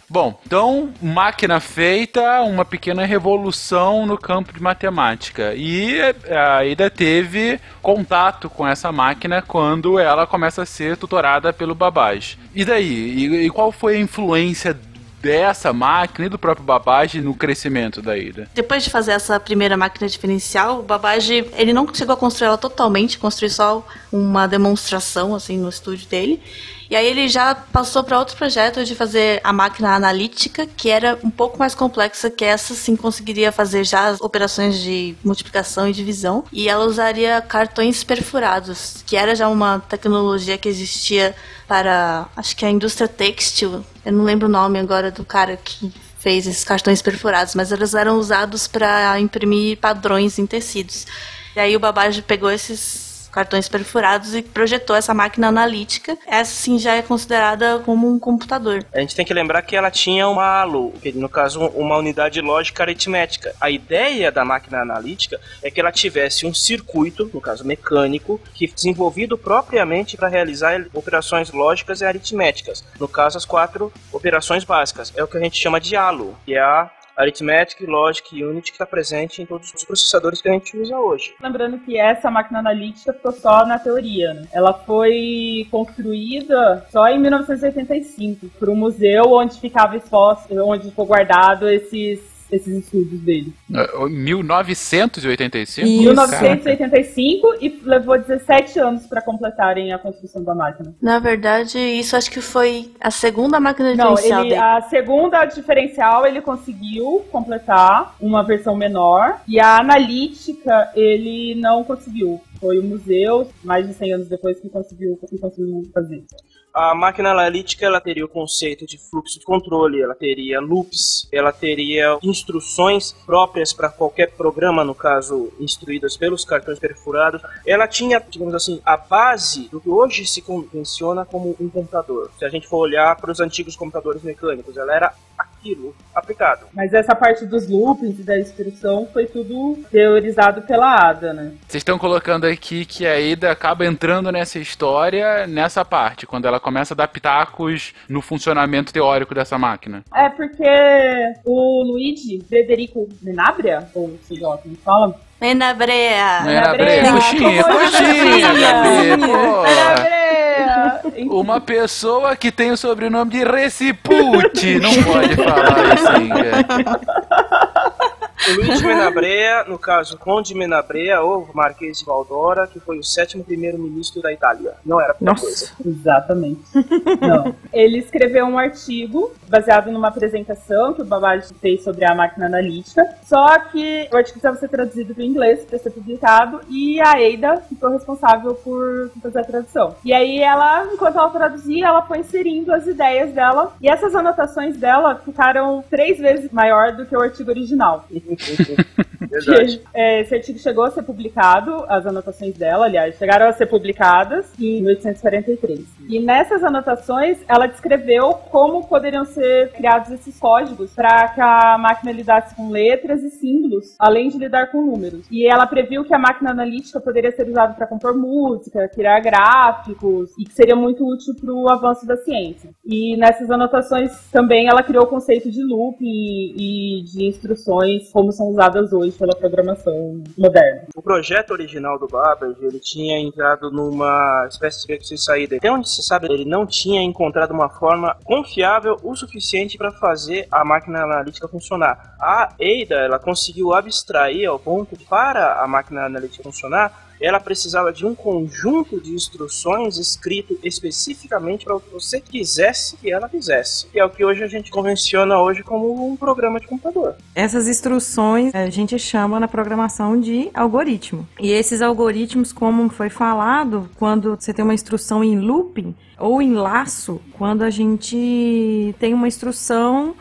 [SPEAKER 1] Bom, então, máquina feita, uma pequena revolução no campo de matemática. E a Ida teve contato com essa máquina quando ela começa a ser tutorada pelo Babbage. E daí? E, e qual foi a influência dessa máquina e do próprio Babbage no crescimento da Ida?
[SPEAKER 4] Depois de fazer essa primeira máquina diferencial, o Babbage, ele não chegou a construir ela totalmente, construiu só uma demonstração, assim, no estúdio dele. E aí ele já passou para outro projeto de fazer a máquina analítica, que era um pouco mais complexa que essa, sim conseguiria fazer já as operações de multiplicação e divisão. E ela usaria cartões perfurados, que era já uma tecnologia que existia para, acho que a indústria têxtil Eu não lembro o nome agora do cara que fez esses cartões perfurados, mas eles eram usados para imprimir padrões em tecidos. E aí o Babbage pegou esses cartões perfurados e projetou essa máquina analítica. Essa sim já é considerada como um computador.
[SPEAKER 5] A gente tem que lembrar que ela tinha uma ALO, que no caso uma unidade lógica aritmética. A ideia da máquina analítica é que ela tivesse um circuito, no caso mecânico, que desenvolvido propriamente para realizar operações lógicas e aritméticas. No caso, as quatro operações básicas. É o que a gente chama de ALO, que é a Arithmetic, Logic e Unity que está presente em todos os processadores que a gente usa hoje.
[SPEAKER 3] Lembrando que essa máquina analítica ficou só na teoria, né? Ela foi construída só em 1985 por um museu onde ficava exposto, onde ficou guardado esses esses estudos dele.
[SPEAKER 9] 1985?
[SPEAKER 3] Em 1985 e levou 17 anos para completarem a construção da máquina.
[SPEAKER 4] Na verdade, isso acho que foi a segunda máquina
[SPEAKER 3] Não,
[SPEAKER 4] diferencial
[SPEAKER 3] ele,
[SPEAKER 4] dele.
[SPEAKER 3] a segunda diferencial ele conseguiu completar uma versão menor e a analítica ele não conseguiu. Foi o museu, mais de 100 anos depois, que conseguiu, que conseguiu fazer.
[SPEAKER 5] A máquina analítica ela teria o conceito de fluxo de controle, ela teria loops, ela teria instruções próprias para qualquer programa, no caso, instruídas pelos cartões perfurados. Ela tinha, digamos assim, a base do que hoje se convenciona como um computador. Se a gente for olhar para os antigos computadores mecânicos, ela era aquilo aplicado.
[SPEAKER 3] Mas essa parte dos loopings e da instrução foi tudo teorizado pela Ada, né?
[SPEAKER 9] Vocês estão colocando aqui que a Ada acaba entrando nessa história nessa parte, quando ela começa a dar pitacos no funcionamento teórico dessa máquina.
[SPEAKER 3] É porque o Luigi Frederico Menabria, ou sei lá como fala,
[SPEAKER 4] Menabrea.
[SPEAKER 9] Menabrea, coxinha,
[SPEAKER 3] Como
[SPEAKER 9] coxinha,
[SPEAKER 3] coxinha.
[SPEAKER 9] Gabi, Uma pessoa que tem o sobrenome de Recipucci não pode falar assim, cara.
[SPEAKER 5] O Luiz Menabrea, no caso, Conde Menabrea, ou Marquês de Valdora, que foi o sétimo primeiro-ministro da Itália. Não era pouca coisa.
[SPEAKER 3] Exatamente. Não. Ele escreveu um artigo baseado numa apresentação que o Babbage fez sobre a máquina analítica, só que o artigo precisava ser traduzido para o inglês para ser publicado e a Ada ficou responsável por fazer a tradução. E aí ela, enquanto ela traduzia, ela foi inserindo as ideias dela e essas anotações dela ficaram três vezes maior do que o artigo original.
[SPEAKER 5] Verdade.
[SPEAKER 3] É, esse artigo chegou a ser publicado, as anotações dela, aliás, chegaram a ser publicadas em 1843. E nessas anotações, ela descreveu como poderiam ser criados esses códigos para que a máquina lidasse com letras e símbolos, além de lidar com números. E ela previu que a máquina analítica poderia ser usada para compor música, criar gráficos, e que seria muito útil para o avanço da ciência. E nessas anotações também ela criou o conceito de loop e, e de instruções como são usadas hoje pela programação moderna.
[SPEAKER 5] O projeto original do Babbage, ele tinha entrado numa espécie de beco sem saída. Até onde se sabe, ele não tinha encontrado uma forma confiável o suficiente para fazer a máquina analítica funcionar. A Ada, ela conseguiu abstrair ao ponto para a máquina analítica funcionar, ela precisava de um conjunto de instruções escrito especificamente para o que você quisesse que ela fizesse. Que é o que hoje a gente convenciona hoje como um programa de computador.
[SPEAKER 6] Essas instruções a gente chama na programação de algoritmo. E esses algoritmos, como foi falado, quando você tem uma instrução em looping ou em laço, quando a gente tem uma instrução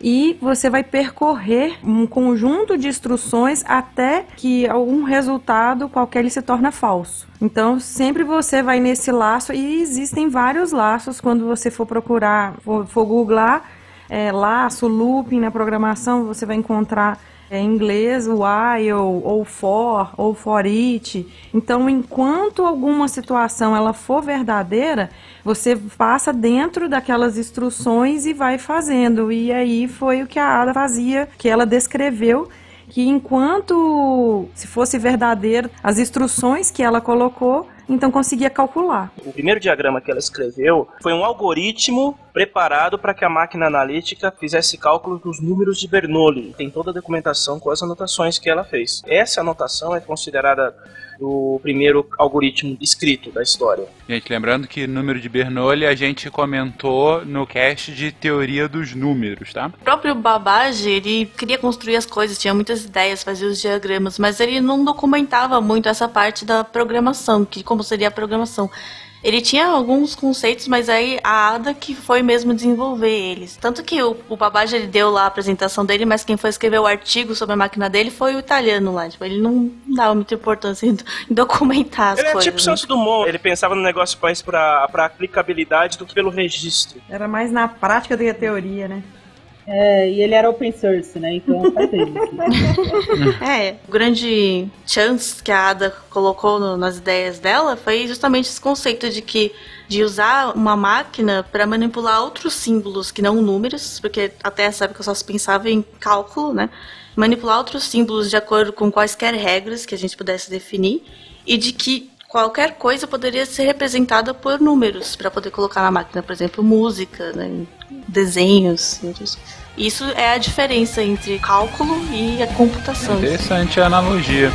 [SPEAKER 6] e você vai percorrer um conjunto de instruções até que algum resultado qualquer ele se torna falso. Então, sempre você vai nesse laço e existem vários laços quando você for procurar, for, for googlar é, laço, looping na programação, você vai encontrar é, em inglês while, ou for, ou for it. Então, enquanto alguma situação ela for verdadeira, você passa dentro daquelas instruções e vai fazendo. E aí foi o que a Ada fazia, que ela descreveu que enquanto se fosse verdadeiro as instruções que ela colocou, então conseguia calcular.
[SPEAKER 5] O primeiro diagrama que ela escreveu foi um algoritmo preparado para que a máquina analítica fizesse cálculos dos números de Bernoulli. Tem toda a documentação com as anotações que ela fez. Essa anotação é considerada o primeiro algoritmo escrito da história.
[SPEAKER 9] Gente, lembrando que número de Bernoulli a gente comentou no cast de teoria dos números, tá?
[SPEAKER 4] O próprio Babbage, ele queria construir as coisas, tinha muitas ideias, fazia os diagramas, mas ele não documentava muito essa parte da programação, que como seria a programação. Ele tinha alguns conceitos, mas aí a Ada que foi mesmo desenvolver eles. Tanto que o, o Babaji ele deu lá a apresentação dele, mas quem foi escrever o artigo sobre a máquina dele foi o italiano lá. Tipo, ele não dava muita importância em, em documentar as
[SPEAKER 5] Ele é
[SPEAKER 4] coisas.
[SPEAKER 5] tipo
[SPEAKER 4] né?
[SPEAKER 5] Santos Dumont, ele pensava no negócio mais pra, pra aplicabilidade do que pelo registro.
[SPEAKER 6] Era mais na prática do que a teoria, né?
[SPEAKER 3] É, e ele era open source, né? Então faz.
[SPEAKER 4] É, o grande chance que a Ada colocou no- nas ideias dela foi justamente esse conceito de que de usar uma máquina para manipular outros símbolos que não números, porque até essa época eu só se pensava em cálculo, né? Manipular outros símbolos de acordo com quaisquer regras que a gente pudesse definir e de que qualquer coisa poderia ser representada por números para poder colocar na máquina, por exemplo, música, né? desenhos. e outros. Isso é a diferença entre cálculo e a computação.
[SPEAKER 9] Interessante a analogia.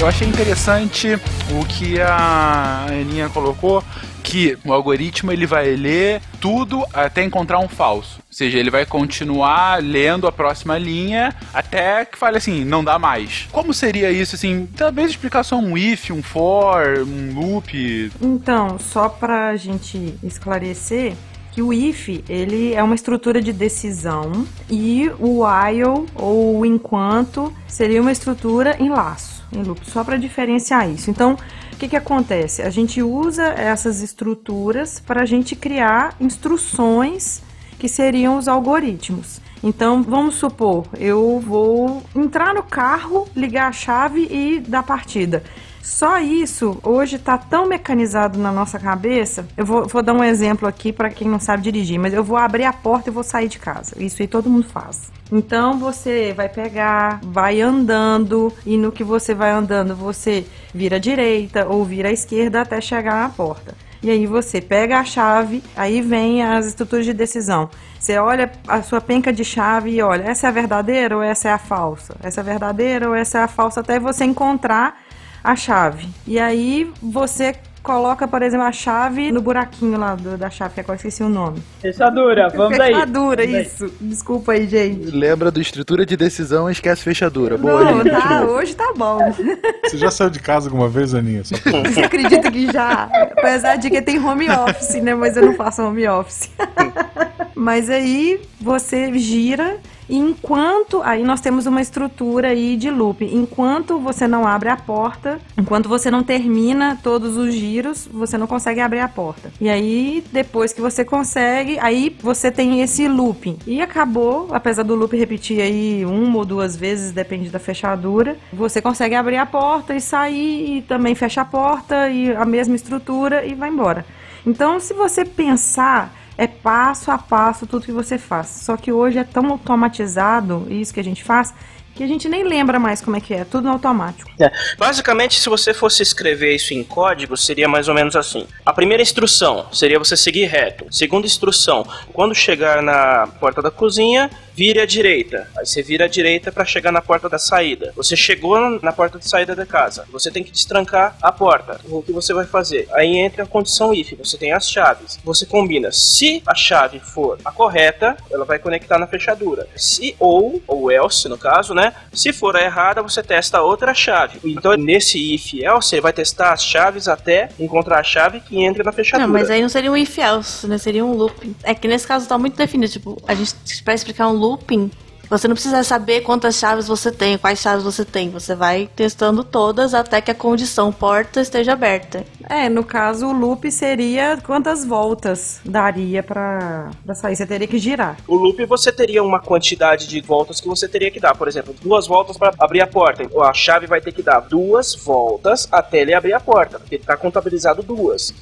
[SPEAKER 9] Eu achei interessante o que a Aninha colocou, que o algoritmo ele vai ler tudo até encontrar um falso. Ou seja, ele vai continuar lendo a próxima linha até que fale assim, não dá mais. Como seria isso, assim? Talvez explicar só um if, um for, um loop.
[SPEAKER 6] Então, só pra gente esclarecer que o if, ele é uma estrutura de decisão e o while ou o enquanto seria uma estrutura em laço, em loop, só para diferenciar isso. Então, que que acontece? A gente usa essas estruturas para a gente criar instruções que seriam os algoritmos. Então, vamos supor, eu vou entrar no carro, ligar a chave e dar partida. Só isso hoje está tão mecanizado na nossa cabeça. Eu vou, vou dar um exemplo aqui para quem não sabe dirigir, mas eu vou abrir a porta e vou sair de casa. Isso aí todo mundo faz. Então você vai pegar, vai andando e no que você vai andando você vira à direita ou vira à esquerda até chegar na porta. E aí você pega a chave, aí vem as estruturas de decisão. Você olha a sua penca de chave e olha, essa é a verdadeira ou essa é a falsa? Essa é a verdadeira ou essa é a falsa? Até você encontrar a chave. E aí você coloca, por exemplo, a chave no buraquinho lá do- da chave, que agora eu esqueci o nome.
[SPEAKER 3] Fechadura, vamos aí.
[SPEAKER 6] Fechadura,
[SPEAKER 3] Vamos aí.
[SPEAKER 6] isso. Desculpa aí, gente.
[SPEAKER 1] Lembra do estrutura de decisão e esquece fechadura. Boa,
[SPEAKER 6] Não,
[SPEAKER 1] gente.
[SPEAKER 6] tá, hoje tá bom.
[SPEAKER 2] Você já saiu de casa alguma vez, Aninha? Só
[SPEAKER 6] Você acredita que já? Apesar de que tem home office, né? Mas eu não faço home office. Mas aí você gira enquanto aí nós temos uma estrutura aí de loop. Enquanto você não abre a porta, enquanto você não termina todos os giros, você não consegue abrir a porta. E aí depois que você consegue, aí você tem esse looping. E acabou, apesar do loop repetir aí uma ou duas vezes, depende da fechadura, você consegue abrir a porta e sair e também fecha a porta e a mesma estrutura e vai embora. Então, se você pensar é passo a passo tudo que você faz. Só que hoje é tão automatizado isso que a gente faz que a gente nem lembra mais como é que é, tudo automático.
[SPEAKER 5] É. Basicamente, se você fosse escrever isso em código, seria mais ou menos assim. A primeira instrução seria você seguir reto. Segunda instrução, quando chegar na porta da cozinha, vire à direita. Aí você vira à direita para chegar na porta da saída. Você chegou na porta de saída da casa. Você tem que destrancar a porta. O que você vai fazer? Aí entra a condição if. Você tem as chaves. Você combina. Se a chave for a correta, ela vai conectar na fechadura. Se ou ou else no caso, né? Se for a errada, você testa outra chave. Então nesse if else, você vai testar as chaves até encontrar a chave que entra na fechadura.
[SPEAKER 4] Não, mas aí não seria um if else, né? Seria um looping. É que nesse caso tá muito definido. Tipo, a gente, pra explicar um looping, você não precisa saber quantas chaves você tem, quais chaves você tem. Você vai testando todas até que a condição porta esteja aberta.
[SPEAKER 6] É, no caso, o loop seria quantas voltas daria pra sair. Você teria que girar.
[SPEAKER 5] O loop você teria uma quantidade de voltas que você teria que dar. Por exemplo, duas voltas para abrir a porta. A chave vai ter que dar duas voltas até ele abrir a porta, porque está contabilizado duas.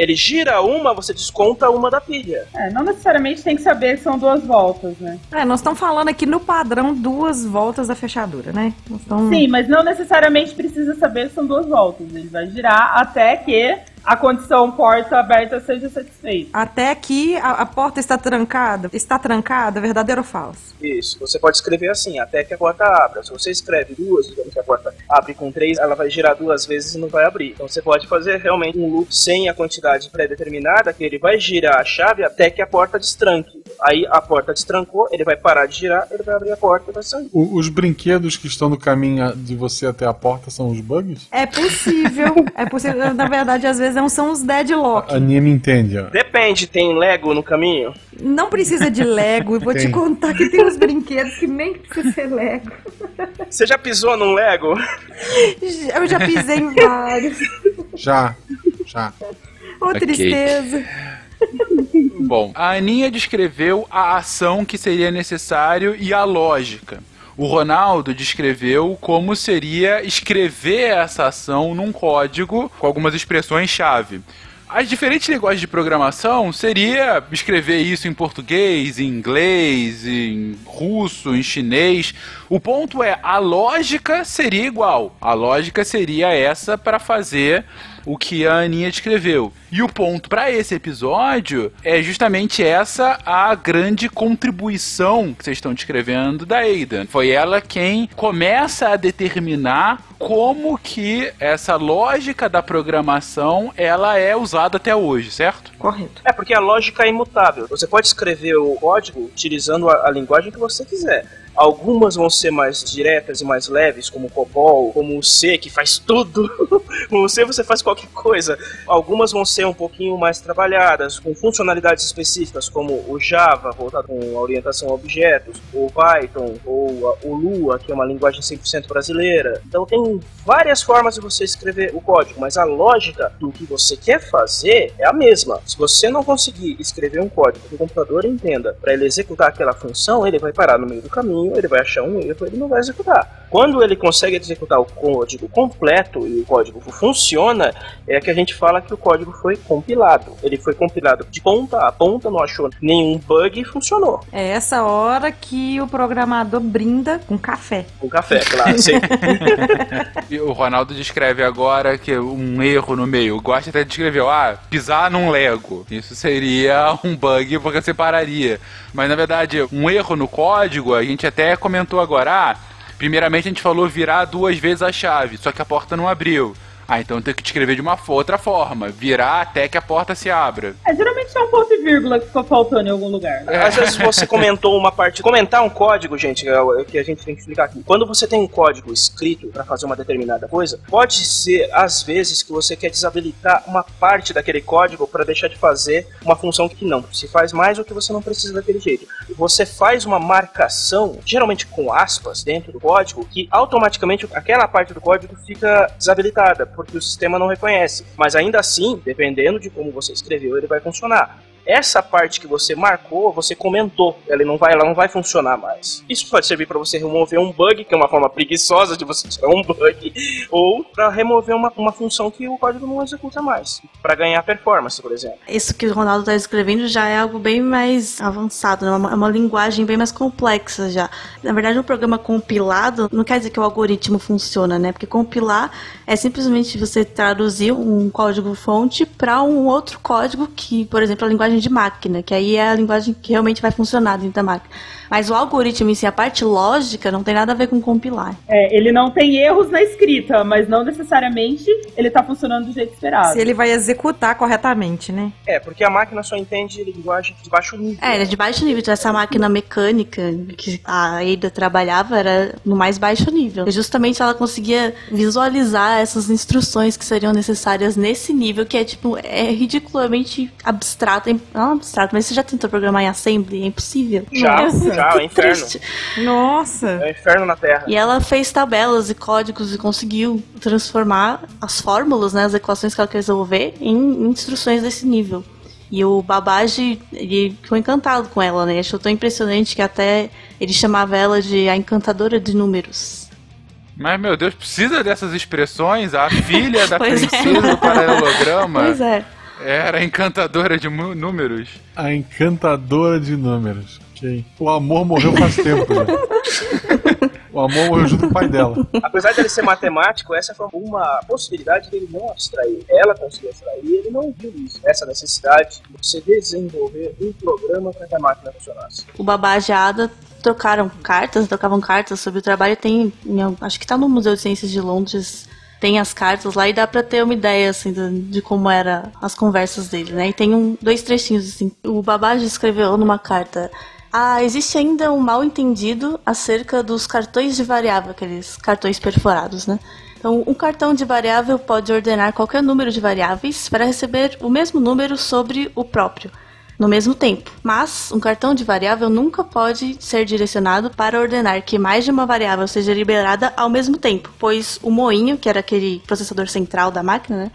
[SPEAKER 5] Ele gira uma, você desconta uma da pilha.
[SPEAKER 3] É, não necessariamente tem que saber que são duas voltas, né?
[SPEAKER 6] É, nós estamos falando aqui no padrão duas voltas da fechadura, né? Nós tamo-
[SPEAKER 3] Sim, mas não necessariamente precisa saber que são duas voltas. Ele vai girar até que a condição porta aberta seja satisfeita.
[SPEAKER 6] Até aqui a, a porta está trancada. Está trancada, verdadeiro ou falso?
[SPEAKER 5] Isso, você pode escrever assim, até que a porta abra. Se você escreve duas, digamos que a porta abre com três, ela vai girar duas vezes e não vai abrir. Então você pode fazer realmente um loop sem a quantidade pré-determinada, que ele vai girar a chave até que a porta destranque. Aí a porta destrancou, ele vai parar de girar, ele vai abrir a porta e vai sair.
[SPEAKER 9] O- os brinquedos que estão no caminho de você até a porta são os bugs?
[SPEAKER 6] É possível. é possível. Na verdade, às vezes não são os deadlock.
[SPEAKER 9] A Aninha me entende, ó.
[SPEAKER 5] Depende, tem Lego no caminho?
[SPEAKER 6] Não precisa de Lego. Eu vou te
[SPEAKER 9] Tem.
[SPEAKER 6] contar que tem uns brinquedos que nem precisa ser Lego.
[SPEAKER 5] Você já pisou num Lego?
[SPEAKER 6] Eu já pisei em vários.
[SPEAKER 9] Já, já.
[SPEAKER 6] Ô,
[SPEAKER 1] Ok.
[SPEAKER 6] tristeza.
[SPEAKER 1] Bom, a Aninha descreveu a ação que seria necessário e a lógica. O Ronaldo descreveu como seria escrever essa ação num código com algumas expressões-chave. As diferentes linguagens de programação seria escrever isso em português, em inglês, em russo, em chinês. O ponto é, a lógica seria igual. A lógica seria essa para fazer o que a Aninha descreveu. E o ponto para esse episódio é justamente essa a grande contribuição que vocês estão descrevendo da Ada. Foi ela quem começa a determinar como que essa lógica da programação ela é usada até hoje, certo?
[SPEAKER 6] Correto.
[SPEAKER 5] É, porque a lógica é imutável. Você pode escrever o código utilizando a, a linguagem que você quiser. Algumas vão ser mais diretas e mais leves, como o COBOL, como o C, que faz tudo. com o C você faz qualquer coisa. Algumas vão ser um pouquinho mais trabalhadas, com funcionalidades específicas, como o Java, voltado com orientação a objetos, o Python, ou o Lua, que é uma linguagem 100% brasileira. Então tem várias formas de você escrever o código, mas a lógica do que você quer fazer é a mesma. Se você não conseguir escrever um código que o computador entenda para ele executar aquela função, ele vai parar no meio do caminho, ele vai achar um erro, ele não vai executar. Quando ele consegue executar o código completo e o código funciona, é que a gente fala que o código foi compilado. Ele foi compilado de ponta a ponta, não achou nenhum bug e funcionou.
[SPEAKER 6] É essa hora que o programador brinda com café.
[SPEAKER 5] Com café, claro, sim.
[SPEAKER 1] E o Ronaldo descreve agora que um erro no meio. Gosta até descreveu, ah, pisar num Lego. Isso seria um bug porque você pararia. Mas na verdade, um erro no código, a gente até comentou agora, ah, primeiramente a gente falou virar duas vezes a chave, só que a porta não abriu. Ah, então tem que escrever de uma outra forma, virar até que a porta se abra.
[SPEAKER 3] É, geralmente é um ponto e vírgula que ficou faltando em algum lugar. né?
[SPEAKER 5] Às vezes você comentou uma parte. Comentar um código, gente, é o que a gente tem que explicar aqui. Quando você tem um código escrito para fazer uma determinada coisa, pode ser, às vezes, que você quer desabilitar uma parte daquele código para deixar de fazer uma função que não se faz mais ou que você não precisa daquele jeito. Você faz uma marcação, geralmente com aspas, dentro do código, que automaticamente aquela parte do código fica desabilitada, porque o sistema não reconhece. Mas ainda assim, dependendo de como você escreveu, ele vai funcionar. Essa parte que você marcou, você comentou, ela não vai, ela não vai funcionar mais. Isso pode servir para você remover um bug, que é uma forma preguiçosa de você tirar um bug, ou para remover uma, uma função que o código não executa mais, para ganhar performance, por exemplo.
[SPEAKER 4] Isso que o Ronaldo está escrevendo já é algo bem mais avançado, né? é uma, uma linguagem bem mais complexa já. Na verdade, um programa compilado não quer dizer que o algoritmo funciona, né? Porque compilar é simplesmente você traduzir um código-fonte para um outro código que, por exemplo, a linguagem de máquina, que aí é a linguagem que realmente vai funcionar dentro da máquina. Mas o algoritmo em si, a parte lógica, não tem nada a ver com compilar.
[SPEAKER 3] É, ele não tem erros na escrita, mas não necessariamente ele tá funcionando do jeito esperado.
[SPEAKER 6] Se ele vai executar corretamente, né?
[SPEAKER 5] É, porque a máquina só entende linguagem de baixo nível.
[SPEAKER 4] É, era de baixo nível. Então, essa máquina mecânica que a Ada trabalhava era no mais baixo nível. E justamente ela conseguia visualizar essas instruções que seriam necessárias nesse nível, que é tipo, é ridiculamente abstrato. é- Não abstrato, mas você já tentou programar em assembly? É impossível.
[SPEAKER 5] Já, É
[SPEAKER 4] que
[SPEAKER 5] o inferno.
[SPEAKER 4] triste.
[SPEAKER 6] Nossa!
[SPEAKER 5] É o inferno na Terra.
[SPEAKER 4] E ela fez tabelas e códigos e conseguiu transformar as fórmulas, né, as equações que ela quer resolver, em instruções desse nível. E o Babaji, ele ficou encantado com ela, né? Achou tão impressionante que até ele chamava ela de a encantadora de números.
[SPEAKER 1] Mas, meu Deus, precisa dessas expressões? A filha da
[SPEAKER 4] é.
[SPEAKER 1] princesa do paralelograma
[SPEAKER 4] Pois é.
[SPEAKER 1] era encantadora de números.
[SPEAKER 9] A encantadora de números.
[SPEAKER 2] O amor morreu faz tempo já. O amor morreu junto com o pai dela.
[SPEAKER 5] Apesar dele ser matemático, essa foi uma possibilidade dele não abstrair. Ela conseguiu abstrair e ele não viu isso. Essa necessidade de você desenvolver um programa para que a máquina funcionasse.
[SPEAKER 4] O Babá e a Ada trocaram cartas, trocavam cartas sobre o trabalho. Tem, em- acho que tá no Museu de Ciências de Londres, tem as cartas lá e dá pra ter uma ideia assim de, de como eram as conversas dele, né? E tem um, dois trechinhos assim. O Babá já escreveu numa carta. Ah, existe ainda um mal entendido acerca dos cartões de variável, aqueles cartões perforados, né? Então, um cartão de variável pode ordenar qualquer número de variáveis para receber o mesmo número sobre o próprio no mesmo tempo. Mas um cartão de variável nunca pode ser direcionado para ordenar que mais de uma variável seja liberada ao mesmo tempo, pois o moinho, que era aquele processador central da máquina, né,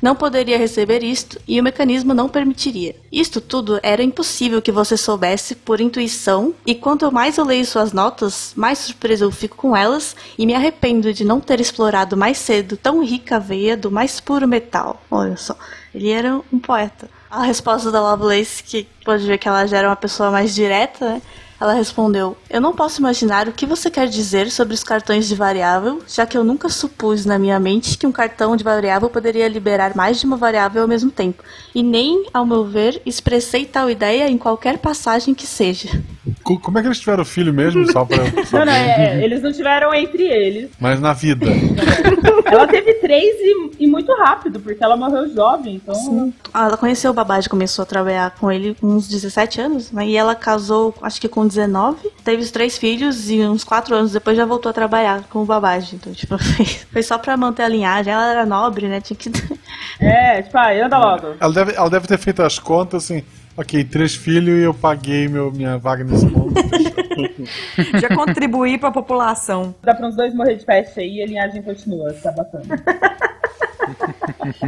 [SPEAKER 4] não poderia receber isto e o mecanismo não permitiria. Isto tudo era impossível que você soubesse por intuição, e quanto mais eu leio suas notas, mais surpreso eu fico com elas e me arrependo de não ter explorado mais cedo tão rica veia do mais puro metal. Olha só, ele era um poeta. A resposta da Lovelace, que pode ver que ela já era uma pessoa mais direta, né? Ela respondeu: Eu não posso imaginar o que você quer dizer sobre os cartões de variável, já que eu nunca supus na minha mente que um cartão de variável poderia liberar mais de uma variável ao mesmo tempo. E nem, ao meu ver, expressei tal ideia em qualquer passagem que seja.
[SPEAKER 2] Co- Como é que eles tiveram filho mesmo? Só pra eu
[SPEAKER 3] Não, não, é, eles não tiveram entre eles.
[SPEAKER 2] Mas na vida.
[SPEAKER 3] Ela teve três e, e muito rápido, porque ela morreu jovem, então.
[SPEAKER 4] Ah, Ela conheceu o Babage, começou a trabalhar com ele com uns 17 anos, né? E ela casou, acho que com 19, teve os três filhos e uns 4 anos depois já voltou a trabalhar com o Babage. Então, tipo, foi, só pra manter a linhagem. Ela era nobre, né? Tinha que.
[SPEAKER 3] É, tipo, ah, anda logo.
[SPEAKER 2] Ela deve, ela deve ter feito as contas assim. Ok, três filhos e eu paguei meu, minha vaga nesse ponto.
[SPEAKER 6] Já contribuí pra população.
[SPEAKER 3] Dá pra uns dois morrer de peste aí e a linhagem continua, tá bacana.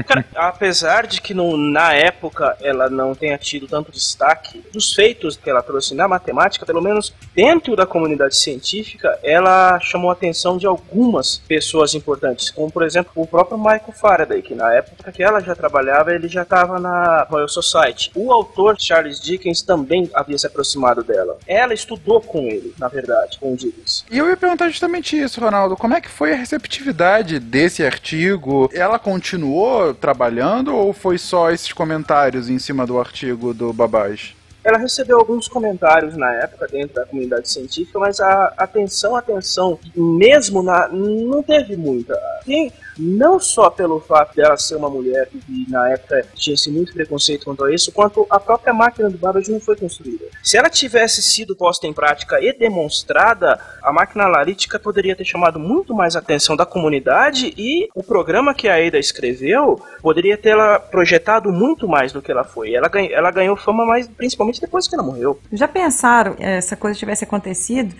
[SPEAKER 5] Cara, apesar de que no- na época ela não tenha tido tanto destaque, dos feitos que ela trouxe na matemática, pelo menos dentro da comunidade científica, ela chamou a atenção de algumas pessoas importantes, como por exemplo o próprio Michael Faraday, que na época que ela já trabalhava, ele já estava na Royal Society. O autor Charles Dickens também havia se aproximado dela. Ela estudou com ele, na verdade, com o Dickens.
[SPEAKER 9] E eu ia perguntar justamente isso, Ronaldo. Como é que foi a receptividade desse artigo? Ela continuou trabalhando ou foi só esses comentários em cima do artigo do Babage?
[SPEAKER 5] Ela recebeu alguns comentários na época dentro da comunidade científica, mas a atenção, atenção, mesmo na não teve muita. Tem, não só pelo fato dela ser uma mulher e na época tinha-se muito preconceito quanto a isso, quanto a própria máquina do Babbage não foi construída. Se ela tivesse sido posta em prática e demonstrada, a máquina analítica poderia ter chamado muito mais atenção da comunidade e o programa que a Ada escreveu poderia tê-la projetado muito mais do que ela foi. Ela, ganha- ela ganhou fama mais principalmente depois que ela morreu.
[SPEAKER 6] Já pensaram eh, essa coisa tivesse acontecido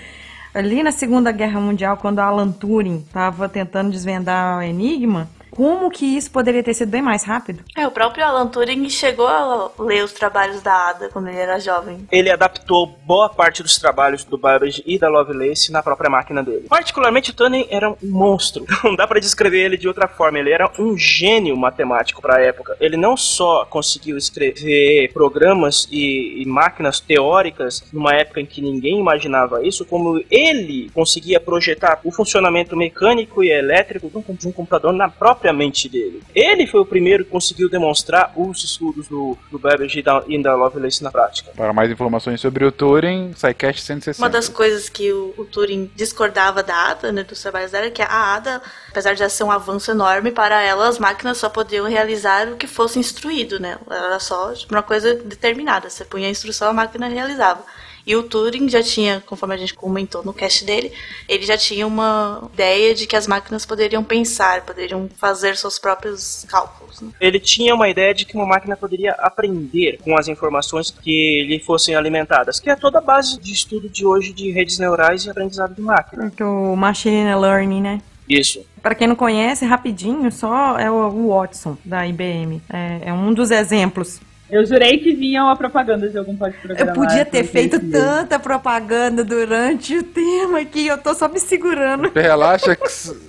[SPEAKER 6] ali na Segunda Guerra Mundial, quando Alan Turing estava tentando desvendar o enigma? Como que isso poderia ter sido bem mais rápido?
[SPEAKER 4] É, o próprio Alan Turing chegou a ler os trabalhos da Ada quando ele era jovem.
[SPEAKER 5] Ele adaptou boa parte dos trabalhos do Babbage e da Lovelace na própria máquina dele. Particularmente, o Turing era um monstro. Não dá pra descrever ele de outra forma. Ele era um gênio matemático para a época. Ele não só conseguiu escrever programas e, e máquinas teóricas numa época em que ninguém imaginava isso, como ele conseguia projetar o funcionamento mecânico e elétrico de um, de um computador na própria mente dele. Ele foi o primeiro que conseguiu demonstrar os estudos do, do Babbage e da, e da Lovelace na prática.
[SPEAKER 9] Para mais informações sobre o Turing, SciCast 160.
[SPEAKER 4] Uma das coisas que o, o Turing discordava da Ada, né, dos trabalhos dela, é que a Ada, apesar de já ser um avanço enorme, para ela as máquinas só podiam realizar o que fosse instruído, né? Era só tipo, uma coisa determinada. Você punha a instrução, a máquina realizava. E o Turing já tinha, conforme a gente comentou no cast dele, ele já tinha uma ideia de que as máquinas poderiam pensar, poderiam fazer seus próprios cálculos. Né?
[SPEAKER 5] Ele tinha uma ideia de que uma máquina poderia aprender com as informações que lhe fossem alimentadas, que é toda a base de estudo de hoje de redes neurais e aprendizado de máquina.
[SPEAKER 6] O Machine Learning, né?
[SPEAKER 5] Isso.
[SPEAKER 6] Para quem não conhece, rapidinho, só é o o Watson da IBM. É, é um dos exemplos.
[SPEAKER 3] Eu jurei que vinha uma propaganda de algum pode programar.
[SPEAKER 6] Eu podia ter
[SPEAKER 3] assim,
[SPEAKER 6] feito
[SPEAKER 3] esse-
[SPEAKER 6] tanta propaganda durante o tema aqui, eu tô só me segurando.
[SPEAKER 9] Relaxa que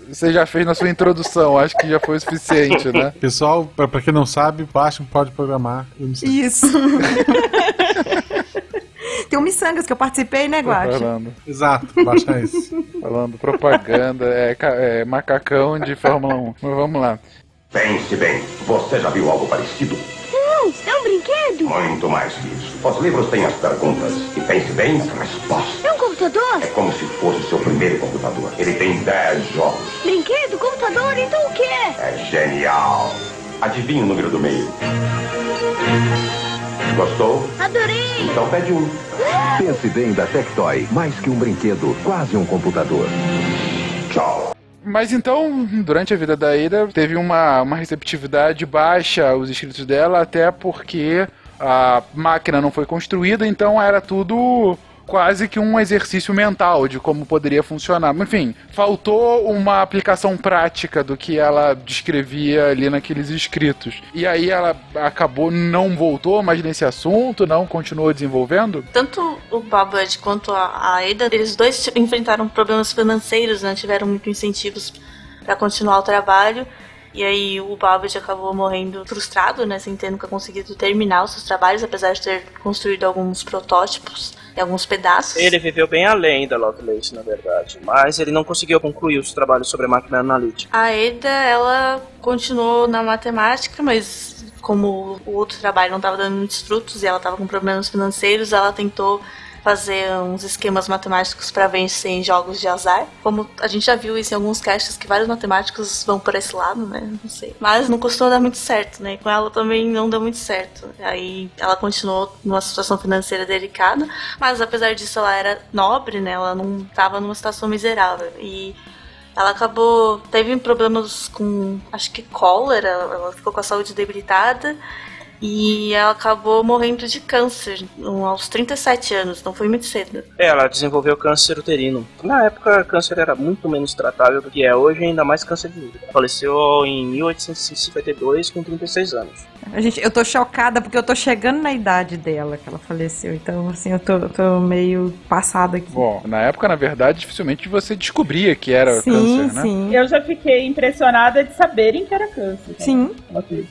[SPEAKER 9] você já fez na sua introdução, acho que já foi o suficiente, né?
[SPEAKER 2] Pessoal, pra, pra quem não sabe, baixa um pode programar. Eu não sei.
[SPEAKER 6] Isso. tem o Missangas, que eu participei, né, Guacha?
[SPEAKER 1] Falando,
[SPEAKER 2] Exato, baixa isso.
[SPEAKER 1] falando propaganda, é, é macacão de Fórmula 1. Mas vamos lá.
[SPEAKER 10] Pense bem, você já viu algo parecido?
[SPEAKER 11] Não, é um brinquedo.
[SPEAKER 10] Muito mais que isso. Os livros têm as perguntas e pense bem as respostas.
[SPEAKER 11] É um computador?
[SPEAKER 10] É como se fosse seu primeiro computador. Ele tem 10 jogos.
[SPEAKER 11] Brinquedo, computador, então o que é?
[SPEAKER 10] É genial. Adivinhe o número do meio. Gostou?
[SPEAKER 11] Adorei.
[SPEAKER 10] Então pede um.
[SPEAKER 12] Pense bem da Tectoy. Mais que um brinquedo, quase um computador.
[SPEAKER 10] Tchau.
[SPEAKER 1] Mas então, durante a vida da Ada, teve uma, uma receptividade baixa aos escritos dela, até porque a máquina não foi construída, então era tudo quase que um exercício mental de como poderia funcionar. Enfim, faltou uma aplicação prática do que ela descrevia ali naqueles escritos. E aí ela acabou, não voltou mais nesse assunto, não continuou desenvolvendo?
[SPEAKER 4] Tanto o Babbage quanto a, a Ada, eles dois enfrentaram problemas financeiros, né? Tiveram muito incentivos para continuar o trabalho. E aí o Babbage acabou morrendo frustrado, né? Sem ter nunca conseguido terminar os seus trabalhos, apesar de ter construído alguns protótipos e alguns pedaços.
[SPEAKER 5] Ele viveu bem além da Lovelace, na verdade, mas ele não conseguiu concluir os trabalhos sobre a máquina analítica.
[SPEAKER 4] A Ada, ela continuou na matemática, mas como o outro trabalho não estava dando muitos frutos e ela estava com problemas financeiros, ela tentou fazer uns esquemas matemáticos para vencer em jogos de azar. Como a gente já viu isso em alguns casts que vários matemáticos vão por esse lado, né? Não sei. Mas não costumou dar muito certo, né? Com ela também não deu muito certo. Aí ela continuou numa situação financeira delicada, mas apesar disso ela era nobre, né? Ela não estava numa situação miserável. E ela acabou. teve problemas com. acho que cólera, ela ficou com a saúde debilitada. E ela acabou morrendo de câncer aos 37 anos, não foi muito cedo.
[SPEAKER 5] É, ela desenvolveu câncer uterino. Na época, câncer era muito menos tratável do que é hoje, ainda mais câncer de útero. Faleceu em 1852 com 36 anos.
[SPEAKER 6] A gente, eu tô chocada porque eu tô chegando na idade dela que ela faleceu. Então, assim, eu tô, eu tô meio passada aqui.
[SPEAKER 1] Bom, na época, na verdade, dificilmente você descobria que era
[SPEAKER 6] sim,
[SPEAKER 1] câncer, né?
[SPEAKER 6] sim.
[SPEAKER 3] Eu já fiquei impressionada de saberem que era câncer.
[SPEAKER 6] Sim.
[SPEAKER 3] Ok.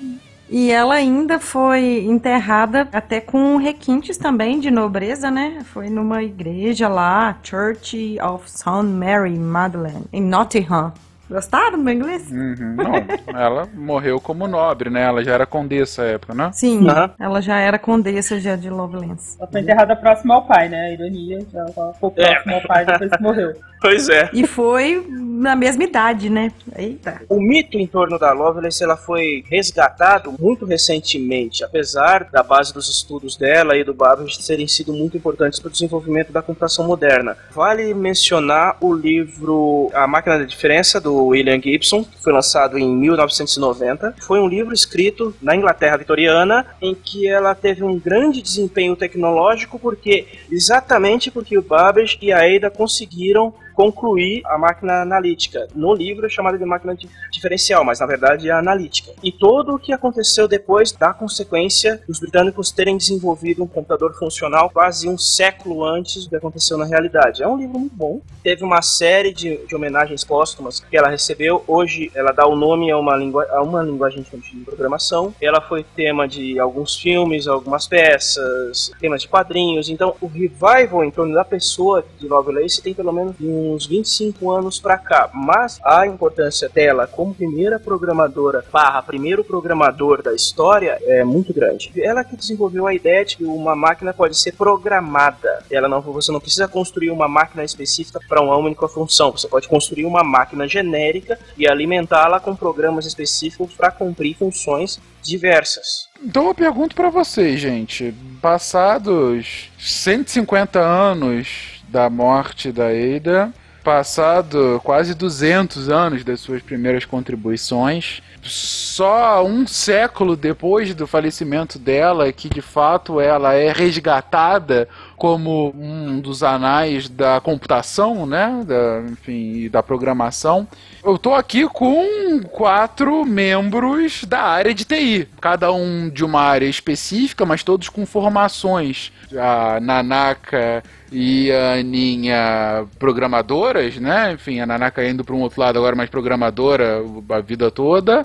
[SPEAKER 6] E ela ainda foi enterrada até com requintes também de nobreza, né? Foi numa igreja lá, Church of St. Mary Magdalene, em Nottingham. Gostaram do meu inglês?
[SPEAKER 1] Uhum, não, ela morreu como nobre, né? Ela já era condessa à época, né?
[SPEAKER 6] Sim,
[SPEAKER 5] Aham.
[SPEAKER 6] ela já era condessa já de Lovelace.
[SPEAKER 3] Ela foi enterrada próxima ao pai, né? A ironia, já ela ficou próxima ao pai depois que morreu.
[SPEAKER 5] Pois é.
[SPEAKER 6] E foi na mesma idade, né? Eita.
[SPEAKER 5] O mito em torno da Lovelace ela foi resgatado muito recentemente, apesar da base dos estudos dela e do Babbage serem sido muito importantes para o desenvolvimento da computação moderna. Vale mencionar o livro A Máquina da Diferença, do William Gibson, que foi lançado em 1990. Foi um livro escrito na Inglaterra vitoriana, em que ela teve um grande desempenho tecnológico, porque exatamente porque o Babbage e a Ada conseguiram concluir a máquina analítica. No livro é chamada de máquina di- diferencial, mas na verdade é analítica. E todo o que aconteceu depois da consequência dos britânicos terem desenvolvido um computador funcional quase um século antes do que aconteceu na realidade. É um livro muito bom. Teve uma série de, de homenagens póstumas que ela recebeu. Hoje ela dá o nome a uma, lingua, a uma linguagem de programação. Ela foi tema de alguns filmes, algumas peças, temas de quadrinhos. Então o revival em torno da pessoa de Lovelace tem pelo menos uns 25 anos pra cá. Mas a importância dela como primeira programadora barra primeiro programador da história é muito grande. Ela que desenvolveu a ideia de que uma máquina pode ser programada. Ela não, você não precisa construir uma máquina específica para uma única função. Você pode construir uma máquina genérica e alimentá-la com programas específicos para cumprir funções diversas.
[SPEAKER 1] Então eu pergunto pra vocês, gente. Passados 150 anos da morte da Ada, passado quase 200 anos das suas primeiras contribuições, só um século depois do falecimento dela que de fato ela é resgatada como um dos anais da computação, né, da, enfim, e da programação. Eu tô aqui com quatro membros da área de TI, cada um de uma área específica, mas todos com formações. A Nanaka e a Aninha programadoras, né? Enfim, a Nanaka indo para um outro lado agora mais programadora a vida toda.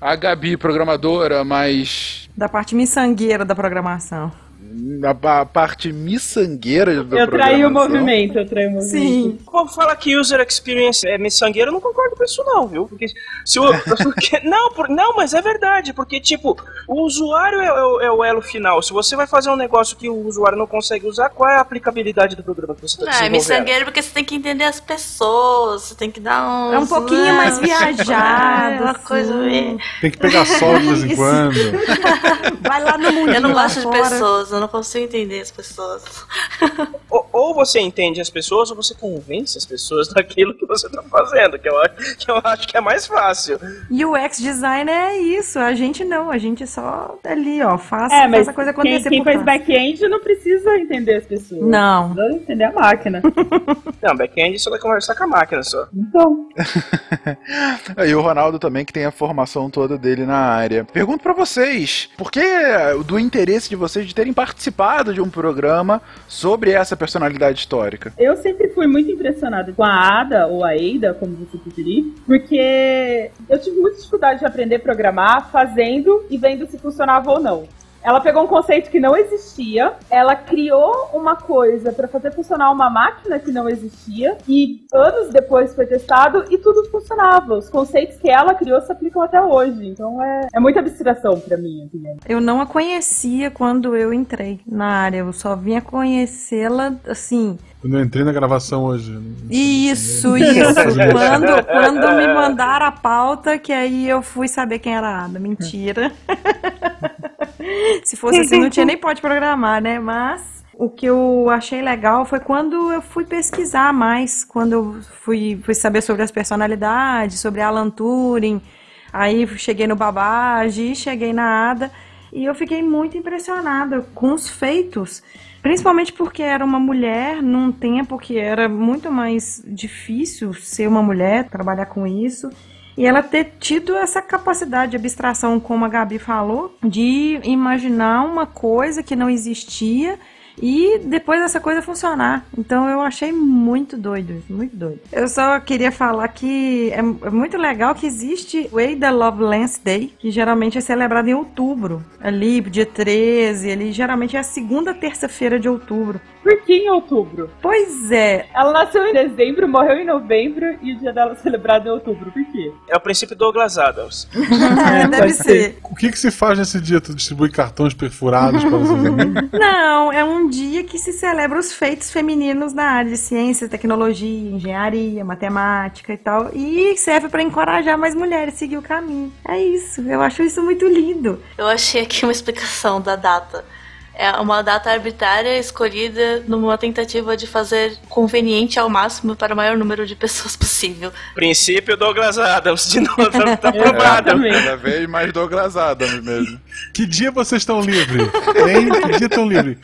[SPEAKER 1] A Gabi programadora, mas
[SPEAKER 6] Da parte miçangueira da programação.
[SPEAKER 1] A, a parte miçangueira do
[SPEAKER 3] Eu traí o movimento, eu traí o movimento.
[SPEAKER 6] Sim.
[SPEAKER 5] O povo fala que user experience é miçangueiro, eu não concordo com isso não, viu? Porque se o, porque- não, por- não, mas é verdade, porque tipo, o usuário é, o- é o elo final. Se você vai fazer um negócio que o usuário não consegue usar, qual é a aplicabilidade do programa que você está
[SPEAKER 4] Ah, é
[SPEAKER 5] desenvolvendo?
[SPEAKER 4] miçangueiro porque você tem que entender as pessoas, você tem que dar um.
[SPEAKER 6] É um pouquinho mais viajado,
[SPEAKER 4] uma
[SPEAKER 6] assim.
[SPEAKER 4] coisa meio...
[SPEAKER 2] Tem que pegar sol de vez em quando.
[SPEAKER 6] Vai lá no mundo
[SPEAKER 4] Eu não gosto de pessoas, eu não consigo entender as pessoas.
[SPEAKER 5] Ou, ou você entende as pessoas, ou você convence as pessoas daquilo que você está fazendo, que eu, acho- que eu acho que é mais fácil.
[SPEAKER 6] UX design é isso, a gente não, a gente só tá ali, ó, faz,
[SPEAKER 3] É, mas
[SPEAKER 6] faz a coisa
[SPEAKER 3] quem,
[SPEAKER 6] acontecer
[SPEAKER 3] quem
[SPEAKER 6] por
[SPEAKER 3] faz back-end não precisa entender as pessoas.
[SPEAKER 6] Não.
[SPEAKER 3] Precisa entender a máquina.
[SPEAKER 5] Não, back-end só vai conversar com a máquina só.
[SPEAKER 3] Então,
[SPEAKER 1] E o Ronaldo também, que tem a formação toda dele na área. Pergunto pra vocês, por que do interesse de vocês de terem participado de um programa sobre essa personalidade histórica?
[SPEAKER 3] eu sempre fui muito impressionada com a Ada, ou a Eida, como você preferir, porque eu tive muita dificuldade de aprender a programar fazendo e vendo se funcionava ou não. Ela pegou um conceito que não existia, ela criou uma coisa para fazer funcionar uma máquina que não existia, e anos depois foi testado e tudo funcionava. Os conceitos que ela criou se aplicam até hoje. Então é, é muita abstração para mim. Assim.
[SPEAKER 6] Eu não a conhecia quando eu entrei na área, eu só vinha conhecê-la assim.
[SPEAKER 2] Quando eu entrei na gravação hoje.
[SPEAKER 6] Isso, isso. quando, quando me mandaram a pauta, que aí eu fui saber quem era a Ada. Mentira. Se fosse assim, não tinha nem pode programar, né? Mas o que eu achei legal foi quando eu fui pesquisar mais, quando eu fui, fui saber sobre as personalidades, sobre Alan Turing. Aí cheguei no Babbage, cheguei na Ada e eu fiquei muito impressionada com os feitos. Principalmente porque era uma mulher num tempo que era muito mais difícil ser uma mulher, trabalhar com isso. E ela ter tido essa capacidade de abstração, como a Gabi falou, de imaginar uma coisa que não existia e depois essa coisa funcionar. Então eu achei muito doido, muito doido. Eu só queria falar que é, é muito legal que existe o Ada Lovelace Day, que geralmente é celebrado em outubro, ali dia 13, ali geralmente é a segunda terça-feira de outubro.
[SPEAKER 3] Por que em outubro?
[SPEAKER 6] Pois é.
[SPEAKER 3] Ela nasceu em dezembro, morreu em novembro e o dia dela é celebrado em outubro. Por quê?
[SPEAKER 5] É o princípio Douglas Adams.
[SPEAKER 6] deve ser.
[SPEAKER 2] O que, que se faz nesse dia? Tu distribui cartões perfurados para os amigos?
[SPEAKER 6] Não, é um dia que se celebra os feitos femininos na área de ciência, tecnologia, engenharia, matemática e tal. E serve para encorajar mais mulheres a seguir o caminho. É isso, eu acho isso muito lindo.
[SPEAKER 4] Eu achei aqui uma explicação da data. É uma data arbitrária escolhida numa tentativa de fazer conveniente ao máximo para o maior número de pessoas possível.
[SPEAKER 5] Princípio Douglas Adams, de novo, tá, tá provado.
[SPEAKER 1] Cada vez mais Douglas Adams mesmo.
[SPEAKER 2] Que dia vocês estão livres? Hein? Que dia estão livres?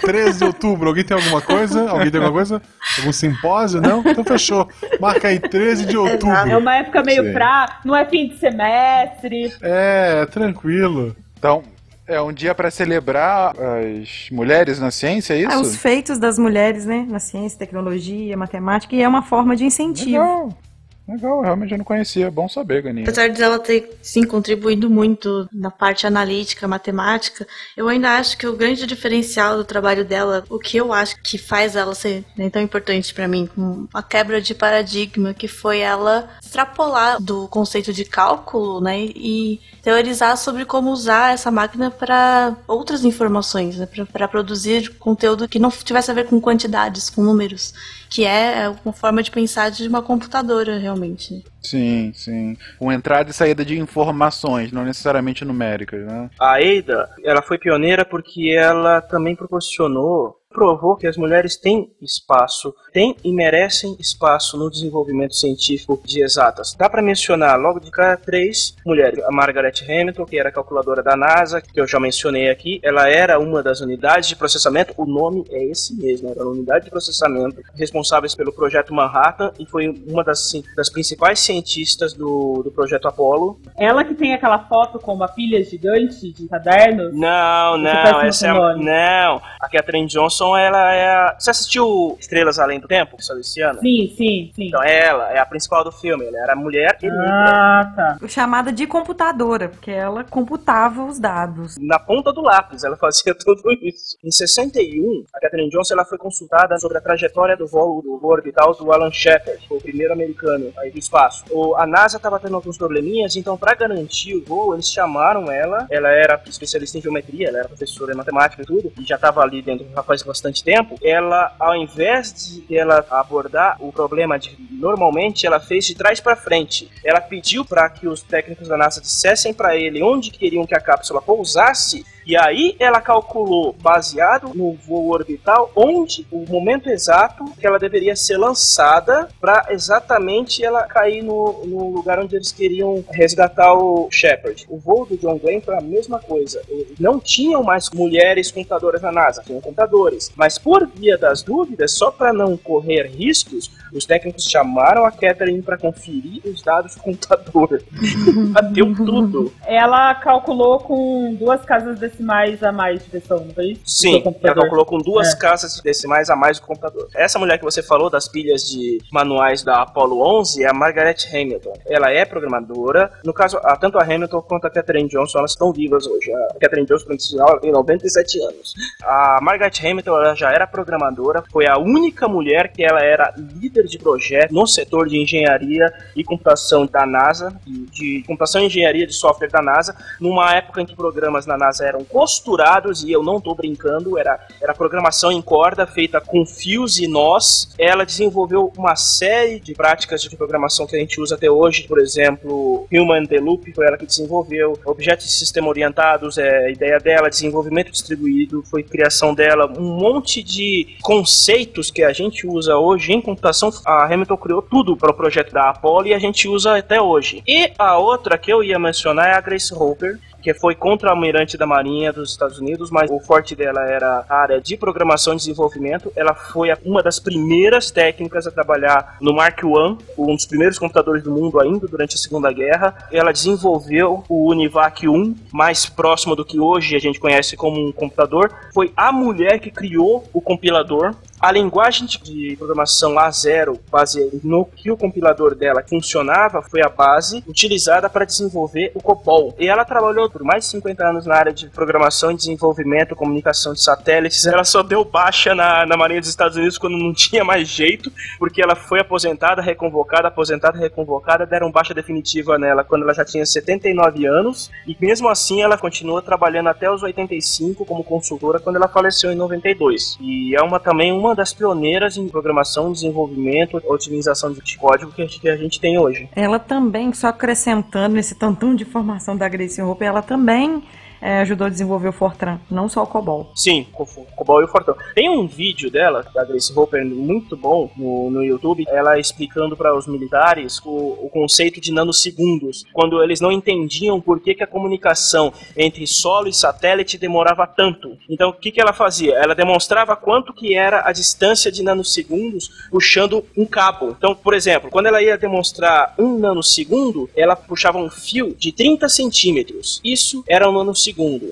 [SPEAKER 2] 13 de outubro. Alguém tem alguma coisa? Alguém tem alguma coisa? Algum simpósio? Não? Então fechou. Marca aí 13 de outubro.
[SPEAKER 3] É uma época meio
[SPEAKER 2] Sim.
[SPEAKER 3] pra. Não é fim de semestre.
[SPEAKER 2] É, tranquilo.
[SPEAKER 1] Então, é um dia para celebrar as mulheres na ciência, é
[SPEAKER 6] os
[SPEAKER 1] isso?
[SPEAKER 6] feitos das mulheres, né? Na ciência, tecnologia, matemática, e é uma forma de incentivo.
[SPEAKER 1] Legal. Legal, realmente eu não conhecia. Bom saber, Ganinha.
[SPEAKER 4] Apesar de ela ter, sim, contribuído muito na parte analítica, matemática, eu ainda acho que o grande diferencial do trabalho dela, o que eu acho que faz ela ser né, tão importante pra mim, uma quebra de paradigma, que foi ela extrapolar do conceito de cálculo, né, e teorizar sobre como usar essa máquina para outras informações, né, para produzir conteúdo que não tivesse a ver com quantidades, com números, que é uma forma de pensar de uma computadora, realmente.
[SPEAKER 1] Sim, sim. Com entrada e saída de informações, não necessariamente numéricas, né?
[SPEAKER 5] A Ada, ela foi pioneira porque ela também proporcionou, provou que as mulheres têm espaço, têm e merecem espaço no desenvolvimento científico de exatas. Dá para mencionar logo de cara três mulheres. A Margaret Hamilton, que era calculadora da NASA, que eu já mencionei aqui, ela era uma das unidades de processamento, o nome é esse mesmo, era a unidade de processamento responsáveis pelo projeto Manhattan e foi uma das, sim, das principais cientistas do, do projeto Apollo.
[SPEAKER 3] Ela que tem aquela foto com uma pilha gigante de cadernos.
[SPEAKER 5] Não, não, essa é a, não. A Catherine Johnson Johnson, ela é. a- Você assistiu Estrelas Além do Tempo, só esse ano?
[SPEAKER 3] Sim, sim, sim.
[SPEAKER 5] Então é ela, é a principal do filme. Ela era mulher e negra.
[SPEAKER 3] Ah, tá.
[SPEAKER 6] Chamada de computadora, porque ela computava os dados.
[SPEAKER 5] Na ponta do lápis, ela fazia tudo isso. Em 61, a Catherine Johnson ela foi consultada sobre a trajetória do voo, do voo orbital do Alan Shepard, o primeiro americano aí do espaço. O- a NASA estava tendo alguns probleminhas, então para garantir o voo, eles chamaram ela. Ela era especialista em geometria, ela era professora em matemática e tudo, e já estava ali dentro já faz bastante tempo. Ela, ao invés de ela abordar o problema de normalmente, ela fez de trás para frente. Ela pediu para que os técnicos da NASA dissessem para ele onde queriam que a cápsula pousasse e aí ela calculou, baseado no voo orbital, onde o momento exato que ela deveria ser lançada para exatamente ela cair no, no lugar onde eles queriam resgatar o Shepard. O voo do John Glenn foi a mesma coisa. Não tinham mais mulheres computadoras na NASA, tinham computadores. Mas por via das dúvidas, só para não correr riscos, os técnicos chamaram a Catherine para conferir os dados do computador. Bateu tudo.
[SPEAKER 3] Ela calculou com duas casas decimais a mais de versão, não foi
[SPEAKER 5] Sim, ela calculou com duas
[SPEAKER 3] É.
[SPEAKER 5] casas decimais a mais do computador. Essa mulher que você falou das pilhas de manuais da Apollo 11 é a Margaret Hamilton. Ela é programadora. No caso, tanto a Hamilton quanto a Catherine Johnson, elas estão vivas hoje. A Catherine Johnson, por sinal, tem 97 anos. A Margaret Hamilton ela já era programadora, foi a única mulher que ela era líder de projeto no setor de engenharia e computação da NASA, de computação e engenharia de software da NASA, numa época em que programas na NASA eram costurados, e eu não tô brincando, era, era programação em corda feita com fios e nós. Ela desenvolveu uma série de práticas de programação que a gente usa até hoje, por exemplo, Human the Loop, foi ela que desenvolveu, objetos de sistema orientados, é a ideia dela, desenvolvimento distribuído, foi criação dela, um monte de conceitos que a gente usa hoje em computação. A Hamilton criou tudo para o projeto da Apollo e a gente usa até hoje. E a outra que eu ia mencionar é a Grace Hopper, que foi contra-almirante da Marinha dos Estados Unidos, mas o forte dela era a área de programação e desenvolvimento. Ela foi uma das primeiras técnicas a trabalhar no Mark I, um dos primeiros computadores do mundo ainda durante a Segunda Guerra. Ela desenvolveu o Univac 1, mais próximo do que hoje a gente conhece como um computador. Foi a mulher que criou o compilador. A linguagem de- programação A0, base no que o compilador dela funcionava, foi a base utilizada para desenvolver o COBOL. E ela trabalhou por mais de 50 anos na área de programação e desenvolvimento, comunicação de satélites. Ela só deu baixa na, na Marinha dos Estados Unidos quando não tinha mais jeito, porque ela foi aposentada, reconvocada, aposentada, reconvocada, deram baixa definitiva nela quando ela já tinha 79 anos. E mesmo assim ela continuou trabalhando até os 85 como consultora quando ela faleceu em 92. E é uma também uma das pioneiras em programação, desenvolvimento, otimização de código que a gente, que a gente tem hoje.
[SPEAKER 6] Ela também, só acrescentando nesse tantão de informação da Grace Hopper, ela também é, ajudou a desenvolver o Fortran, não só o COBOL.
[SPEAKER 5] Sim, o Cobol e o Fortão. Tem um vídeo dela, da Grace Hopper, muito bom no, no YouTube, ela explicando para os militares o, o conceito de nanosegundos, quando eles não entendiam por que, que a comunicação entre solo e satélite demorava tanto. Então, o que, que ela fazia? Ela demonstrava quanto que era a distância de nanosegundos puxando um cabo. Então, por exemplo, quando ela ia demonstrar um nanosegundo, ela puxava um fio de 30 centímetros. Isso era um nanosegundo.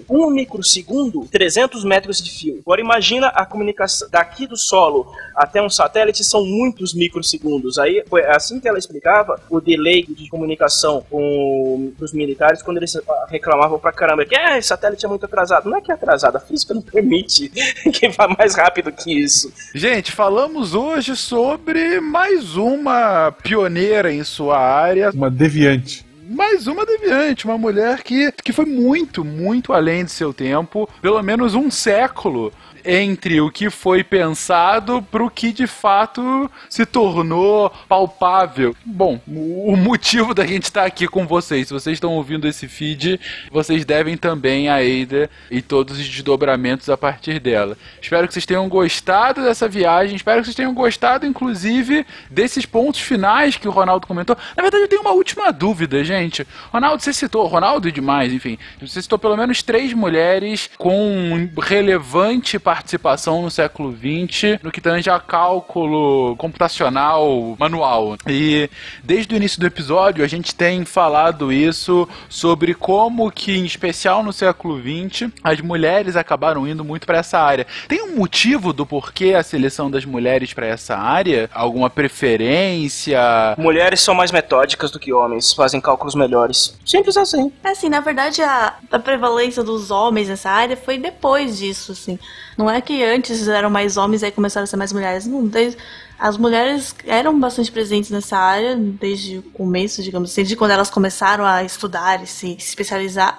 [SPEAKER 5] Um microsegundo, 300 metros de fio. Agora imagina a comunicação daqui do solo até um satélite são muitos microsegundos. Aí foi assim que ela explicava o delay de comunicação com os militares quando eles reclamavam pra caramba que ah, esse satélite é muito atrasado. Não é que é atrasado, a física não permite que vá mais rápido que isso.
[SPEAKER 9] Gente, falamos hoje sobre mais uma pioneira em sua área.
[SPEAKER 2] Uma deviante.
[SPEAKER 9] Mais uma deviante, uma mulher que, que foi muito, muito além de seu tempo, pelo menos um século entre o que foi pensado para o que de fato se tornou palpável. Bom, o motivo da gente estar aqui com vocês, se vocês estão ouvindo esse feed, vocês devem também a Ada e todos os desdobramentos a partir dela. Espero que vocês tenham gostado dessa viagem, espero que vocês tenham gostado, inclusive, desses pontos finais que o Ronaldo comentou. Na verdade, eu tenho uma última dúvida, gente. Ronaldo, você citou, Ronaldo demais, enfim, você citou pelo menos três mulheres com relevante
[SPEAKER 1] participação no século XX no que tange a cálculo computacional manual. E desde o início do episódio a gente tem falado isso sobre como que, em especial no século XX, as mulheres acabaram indo muito para essa área. Tem um motivo do porquê a seleção das mulheres para essa área? Alguma preferência?
[SPEAKER 5] Mulheres são mais metódicas do que homens, fazem cálculos melhores. Simples assim.
[SPEAKER 4] É assim, na verdade, a, a prevalência dos homens nessa área foi depois disso, assim. Não é que antes eram mais homens e aí começaram a ser mais mulheres. Não, desde, as mulheres eram bastante presentes nessa área desde o começo, digamos assim, desde quando elas começaram a estudar e se, especializar.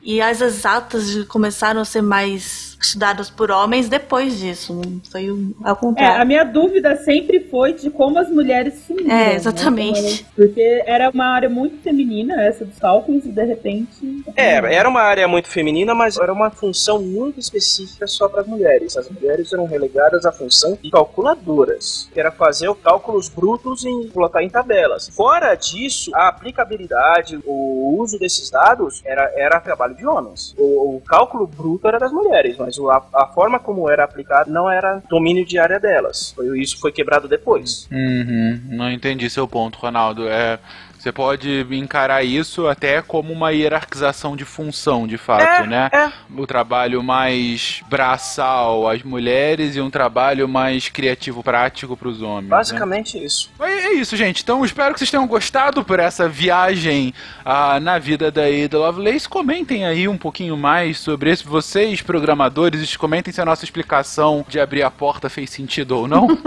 [SPEAKER 4] E as exatas começaram a ser mais estudadas por homens depois disso. Não Foi o- ao
[SPEAKER 3] É,
[SPEAKER 4] contrário.
[SPEAKER 3] a minha dúvida sempre foi de como as mulheres se uniam.
[SPEAKER 4] É,
[SPEAKER 3] né?
[SPEAKER 4] exatamente.
[SPEAKER 3] Elas- Porque era uma área muito feminina, essa dos cálculos, e de repente.
[SPEAKER 5] É, era uma área muito feminina, mas era uma função muito específica só para as mulheres. As mulheres eram relegadas à função de calculadoras, que era fazer os cálculos brutos e colocar em tabelas. Fora disso, a aplicabilidade, o uso desses dados era, era trabalho de homens. O, o cálculo bruto era das mulheres, mas o- a, a forma como era aplicado não era domínio de área delas. Isso foi quebrado depois.
[SPEAKER 1] Uhum, não entendi seu ponto, Ronaldo. É, você pode encarar isso até como uma hierarquização de função, de fato,
[SPEAKER 5] É,
[SPEAKER 1] né? O trabalho mais braçal às mulheres e um trabalho mais criativo, prático para os homens. né?
[SPEAKER 5] Basicamente isso.
[SPEAKER 1] É é isso, gente. Então espero que vocês tenham gostado por essa viagem ah, na vida da Ada Lovelace. Comentem aí um pouquinho mais sobre isso. Vocês, programadores, comentem se a nossa explicação de abrir a porta fez sentido ou não.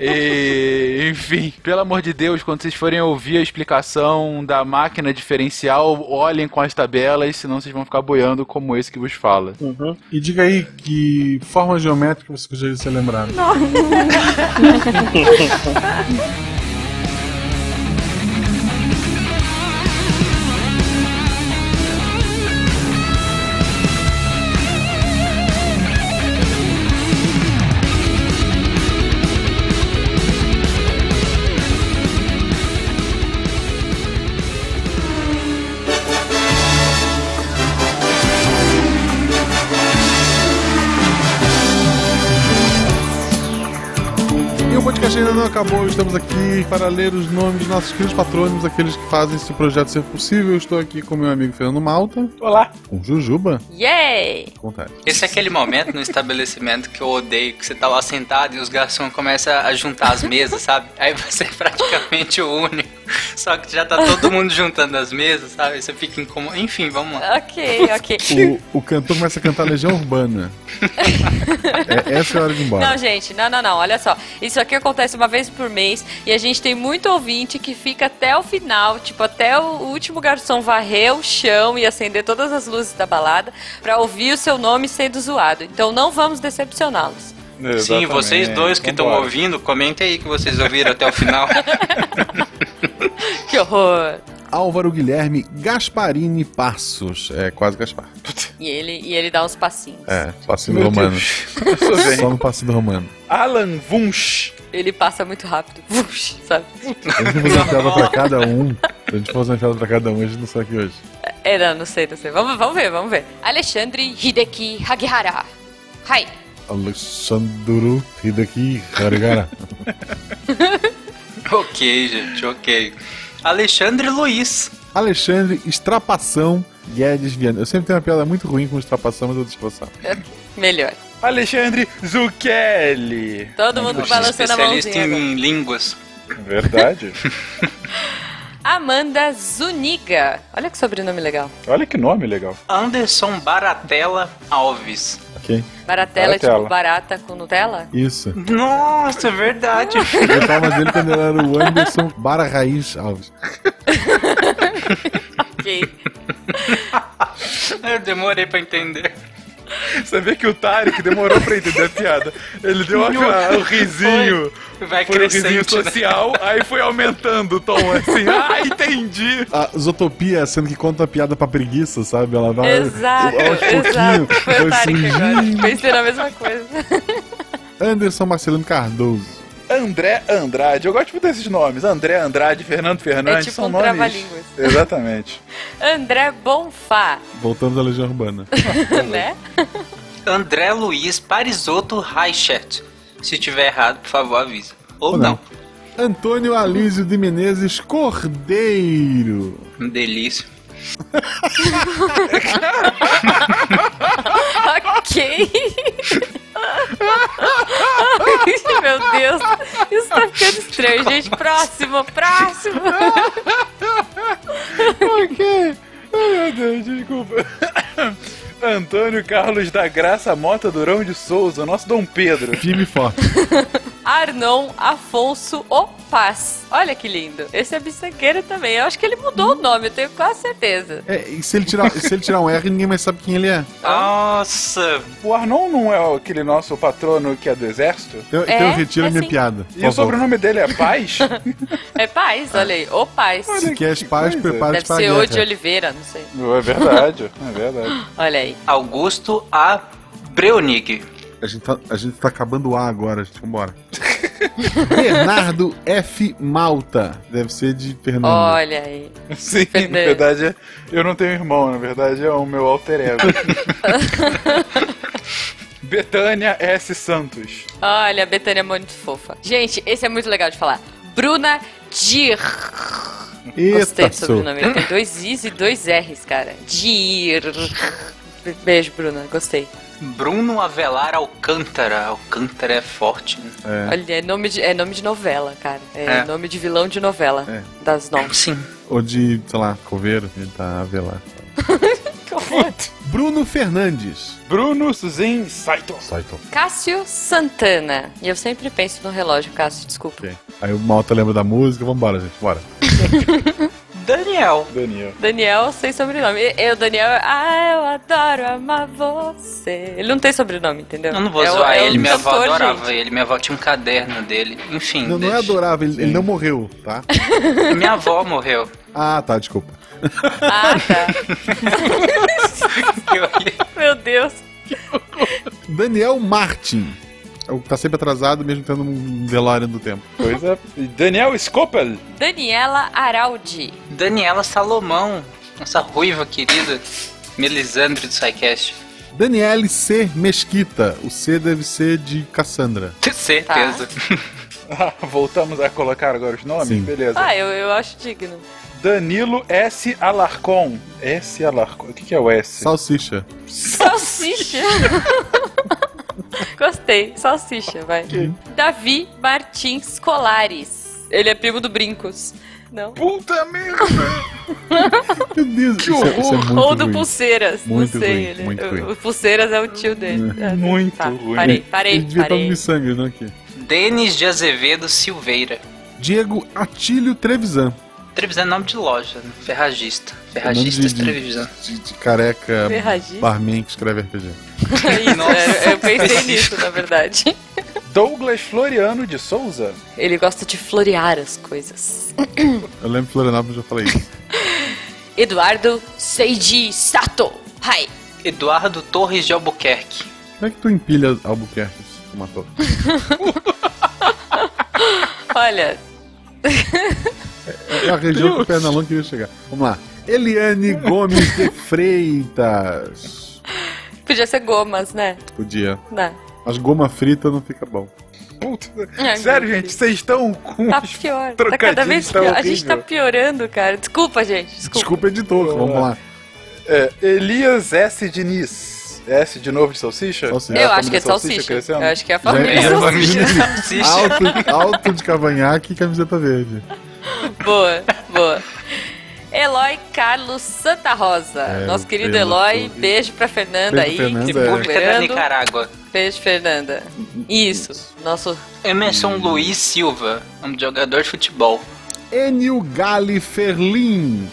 [SPEAKER 1] E, enfim, pelo amor de Deus, quando vocês forem ouvir a explicação da máquina diferencial, olhem com as tabelas, senão vocês vão ficar boiando como esse que vos fala.
[SPEAKER 2] E diga aí que forma geométrica você gostaria de ser lembrado. E não acabou, estamos aqui para ler os nomes dos nossos queridos patrônimos, aqueles que fazem esse projeto ser possível. Eu estou aqui com meu amigo Fernando Malta.
[SPEAKER 13] Olá.
[SPEAKER 2] Com Jujuba.
[SPEAKER 8] Yay!
[SPEAKER 2] Vontade.
[SPEAKER 14] Esse é aquele momento no estabelecimento que eu odeio, que você tá lá sentado e os garçons começam a juntar as mesas, sabe? Aí você é praticamente o único. Só que já tá todo mundo juntando as mesas, sabe? Aí você fica incômodo. Enfim, vamos lá.
[SPEAKER 8] Ok, ok.
[SPEAKER 2] O, o cantor começa a cantar Legião Urbana. É, essa é a hora de ir embora.
[SPEAKER 8] Não, gente, não, não, não. Olha só. Isso aqui acontece uma vez por mês e a gente tem muito ouvinte que fica até o final, tipo, até o último garçom varrer o chão e acender todas as luzes da balada pra ouvir o seu nome sendo zoado. Então não vamos decepcioná-los.
[SPEAKER 14] Sim, vocês dois que estão ouvindo, comentem aí que vocês ouviram até o final.
[SPEAKER 8] Que horror!
[SPEAKER 2] Álvaro Guilherme Gasparini Passos. É quase Gaspar.
[SPEAKER 8] E ele, e ele dá uns passinhos.
[SPEAKER 2] É, passinho
[SPEAKER 13] Meu
[SPEAKER 2] romano. Só no passinho romano.
[SPEAKER 13] Alan Wunsch.
[SPEAKER 8] Ele passa muito rápido. Vush, sabe?
[SPEAKER 2] A gente fazer uma piada pra cada um. Se a gente fazer uma piada pra cada um, a gente não sai aqui hoje.
[SPEAKER 8] É, não, não sei, não sei. Vamos, vamos ver, vamos ver. Alexandre Hideki Hagihara. Hi.
[SPEAKER 2] Alexandru Hideki Harigara.
[SPEAKER 14] ok, gente, ok. Alexandre Luiz.
[SPEAKER 2] Alexandre Estrapação Guedes Viana. Eu sempre tenho uma piada muito ruim com estrapação, mas eu vou disfarçar.
[SPEAKER 8] Melhor.
[SPEAKER 13] Alexandre Zucchelli.
[SPEAKER 8] Todo mundo balançando a
[SPEAKER 14] Especialista
[SPEAKER 8] mãozinha. agora.
[SPEAKER 14] em línguas.
[SPEAKER 13] Verdade.
[SPEAKER 8] Amanda Zuniga. Olha que sobrenome legal.
[SPEAKER 13] Olha que nome legal.
[SPEAKER 14] Anderson Baratella Alves.
[SPEAKER 2] Ok?
[SPEAKER 8] Baratela, é
[SPEAKER 13] Baratella.
[SPEAKER 8] tipo barata com Nutella?
[SPEAKER 2] Isso.
[SPEAKER 14] Nossa, é verdade.
[SPEAKER 2] Eu mais dele quando ele era o Anderson Bara Raiz Alves.
[SPEAKER 8] Ok.
[SPEAKER 14] Eu demorei pra entender.
[SPEAKER 13] Você vê que o Tarek demorou pra entender a piada. Ele deu o risinho.
[SPEAKER 14] Foi. Vai
[SPEAKER 13] Foi o risinho
[SPEAKER 14] né?
[SPEAKER 13] social, aí foi aumentando o tom assim. Ah, entendi.
[SPEAKER 2] A Zotopia, sendo que conta a piada pra preguiça, sabe? Ela vai
[SPEAKER 8] Exato, exato. Foi o Tarek agora.
[SPEAKER 2] surgindo.
[SPEAKER 8] Pensei na mesma coisa.
[SPEAKER 2] Anderson Marcelino Cardoso.
[SPEAKER 13] André Andrade. Eu gosto muito desses nomes. André Andrade, Fernando Fernandes.
[SPEAKER 8] É tipo
[SPEAKER 13] são
[SPEAKER 8] um
[SPEAKER 13] nomes. Exatamente.
[SPEAKER 8] André Bonfá,
[SPEAKER 2] Voltamos à Legião Urbana.
[SPEAKER 8] né?
[SPEAKER 14] André Luiz Parisotto Reichert. Se tiver errado, por favor, avisa. Ou,
[SPEAKER 2] Ou
[SPEAKER 14] não.
[SPEAKER 2] não. Antônio Alísio de Menezes Cordeiro.
[SPEAKER 14] Um delícia.
[SPEAKER 8] ok. Ai, Meu Deus, isso tá ficando estranho, gente. Próximo, próximo.
[SPEAKER 1] ok. Ai, meu Deus, desculpa. Antônio Carlos da Graça Mota Durão de Souza, nosso Dom Pedro.
[SPEAKER 2] Firme e forte.
[SPEAKER 8] Arnon Afonso O Paz. Olha que lindo. Esse é bisangueiro também. Eu acho que ele mudou o nome, eu tenho quase certeza.
[SPEAKER 2] É, e se ele, tirar, se ele tirar um R, ninguém mais sabe quem ele é.
[SPEAKER 14] Nossa!
[SPEAKER 1] O Arnon não é aquele nosso patrono que é do exército?
[SPEAKER 2] Eu,
[SPEAKER 8] É,
[SPEAKER 2] então eu retiro
[SPEAKER 8] é
[SPEAKER 2] a minha
[SPEAKER 8] sim.
[SPEAKER 2] piada.
[SPEAKER 1] E o sobrenome dele é Paz?
[SPEAKER 8] É Paz, olha aí. O Paz.
[SPEAKER 2] Se queres paz, prepara-te
[SPEAKER 8] Deve
[SPEAKER 2] para a
[SPEAKER 8] ser
[SPEAKER 2] guerra.
[SPEAKER 8] o de Oliveira, não sei.
[SPEAKER 1] é verdade, é verdade.
[SPEAKER 8] Olha aí.
[SPEAKER 14] Augusto A. Breunig.
[SPEAKER 2] A gente, tá, a gente tá acabando o A agora, gente. Vambora. Bernardo F. Malta. Deve ser de Fernando.
[SPEAKER 8] Olha aí.
[SPEAKER 1] Sim,
[SPEAKER 8] Fernando.
[SPEAKER 1] na verdade, eu não tenho irmão, na verdade é o meu alter ego. Betânia S. Santos.
[SPEAKER 8] Olha, a Betânia é muito fofa. Gente, esse é muito legal de falar. Bruna Dir. Gostei do sobrenome. Tem dois Is e dois R's, cara. Dir. Beijo, Bruna. Gostei.
[SPEAKER 14] Bruno Avelar Alcântara. Alcântara é forte, né?
[SPEAKER 2] É.
[SPEAKER 8] Olha, é nome de, é nome de novela, cara. É,
[SPEAKER 14] É.
[SPEAKER 8] nome de vilão de novela.
[SPEAKER 2] É.
[SPEAKER 8] Das nove.
[SPEAKER 14] Sim.
[SPEAKER 2] Ou de, sei lá, coveiro. Ele tá a velar. Bruno Fernandes.
[SPEAKER 1] Bruno Suzin Saito.
[SPEAKER 2] Saito.
[SPEAKER 8] Cássio Santana. E eu sempre penso no relógio, Cássio, desculpa.
[SPEAKER 2] Ok. Aí o Malta lembra da música. Vambora, gente. Bora.
[SPEAKER 14] Daniel.
[SPEAKER 1] Daniel.
[SPEAKER 8] Daniel sem sobrenome. Eu, Daniel, ah, eu adoro amar você. Ele não tem sobrenome, entendeu?
[SPEAKER 14] Eu não vou
[SPEAKER 8] É
[SPEAKER 14] zoar
[SPEAKER 8] é
[SPEAKER 14] ele, minha avó
[SPEAKER 8] cantor,
[SPEAKER 14] adorava
[SPEAKER 8] gente.
[SPEAKER 14] ele. Minha avó tinha um caderno dele. Enfim.
[SPEAKER 2] Não, não é adorável. Ele, ele não morreu, tá?
[SPEAKER 14] Minha avó morreu.
[SPEAKER 2] Ah, tá. Desculpa.
[SPEAKER 8] Ah, tá. Meu Deus.
[SPEAKER 2] Daniel Martin. O que tá sempre atrasado, mesmo tendo um DeLorean do tempo.
[SPEAKER 1] Pois é. E Daniel Scopel.
[SPEAKER 8] Daniela Araldi.
[SPEAKER 14] Daniela Salomão. Nossa ruiva querida. Melisandre do SciCast.
[SPEAKER 2] Daniele C. Mesquita. O C deve ser de Cassandra.
[SPEAKER 14] Certeza.
[SPEAKER 1] Ah, voltamos a colocar agora os nomes?
[SPEAKER 2] Sim.
[SPEAKER 1] Beleza.
[SPEAKER 8] Ah, eu, eu acho digno.
[SPEAKER 1] Danilo S. Alarcon. S. Alarcon. O que, que é o S?
[SPEAKER 2] Salsicha.
[SPEAKER 8] Salsicha. Gostei. Salsicha, vai. Davi Martins Colares. Ele é primo do Brincos. Não?
[SPEAKER 1] Puta merda!
[SPEAKER 2] Meu Deus,
[SPEAKER 1] Que
[SPEAKER 2] isso, é, isso é
[SPEAKER 1] horror.
[SPEAKER 8] Ou do
[SPEAKER 2] ruim.
[SPEAKER 8] Pulseiras.
[SPEAKER 2] Muito
[SPEAKER 8] não sei.
[SPEAKER 2] ruim,
[SPEAKER 8] ele,
[SPEAKER 2] muito
[SPEAKER 8] o,
[SPEAKER 2] ruim.
[SPEAKER 8] o Pulseiras é o tio dele. É,
[SPEAKER 1] Muito
[SPEAKER 8] tá,
[SPEAKER 1] ruim.
[SPEAKER 8] Parei, parei,
[SPEAKER 2] Ele devia estar
[SPEAKER 8] parei.
[SPEAKER 2] no sangue, não aqui.
[SPEAKER 14] Denis de Azevedo Silveira.
[SPEAKER 2] Diego Atílio Trevisan.
[SPEAKER 14] Trevisan é nome de loja, né? Ferragista.
[SPEAKER 2] Nome
[SPEAKER 14] Ferragistas
[SPEAKER 2] de- de-
[SPEAKER 14] Trevisan.
[SPEAKER 2] De, de careca
[SPEAKER 8] Ferragista?
[SPEAKER 2] barman que escreve RPG.
[SPEAKER 8] Isso,
[SPEAKER 14] Nossa,
[SPEAKER 8] é, eu pensei nisso, na verdade.
[SPEAKER 1] Douglas Floriano de Souza.
[SPEAKER 8] Ele gosta de florear as coisas.
[SPEAKER 2] Eu lembro que Florianópolis eu já falei isso.
[SPEAKER 8] Eduardo Seiji Sato. Hi.
[SPEAKER 14] Eduardo Torres de Albuquerque.
[SPEAKER 2] Como é que tu empilha Albuquerque? Tu matou.
[SPEAKER 8] Olha,
[SPEAKER 2] É a região que o Pernalonga queria chegar. Vamos lá. Eliane Gomes de Freitas.
[SPEAKER 8] podia ser gomas, né?
[SPEAKER 2] Podia.
[SPEAKER 8] Não.
[SPEAKER 2] Mas goma frita não fica bom.
[SPEAKER 1] Puta.
[SPEAKER 8] Ai,
[SPEAKER 1] Sério, gente, vocês estão com.
[SPEAKER 8] Tá pior. Tá cada vez pior. A gente tá piorando, cara. Desculpa, gente. Desculpa.
[SPEAKER 2] Desculpa, editor. Vamos lá.
[SPEAKER 1] É, Elias S. Diniz. S de novo de salsicha?
[SPEAKER 2] Salsicha.
[SPEAKER 1] É a
[SPEAKER 8] Eu acho que é
[SPEAKER 1] família
[SPEAKER 8] salsicha.
[SPEAKER 1] crescendo?
[SPEAKER 8] Eu acho que é a família.
[SPEAKER 2] é-
[SPEAKER 14] família
[SPEAKER 2] Salsicha. Alto, alto de cavanhaque e camiseta verde.
[SPEAKER 8] Boa, boa. Eloy Carlos Santa Rosa.
[SPEAKER 2] É,
[SPEAKER 8] Nosso querido Eloy.
[SPEAKER 2] tô-
[SPEAKER 8] Beijo pra Fernanda
[SPEAKER 2] Beijo,
[SPEAKER 8] aí.
[SPEAKER 2] Fernanda,
[SPEAKER 8] que
[SPEAKER 2] é.
[SPEAKER 8] se
[SPEAKER 14] República da. Nicarágua.
[SPEAKER 8] Beijo, Fernanda. Isso. Nosso.
[SPEAKER 14] Emerson Luiz Silva. De jogador de futebol.
[SPEAKER 2] Enil Gali Ferlin.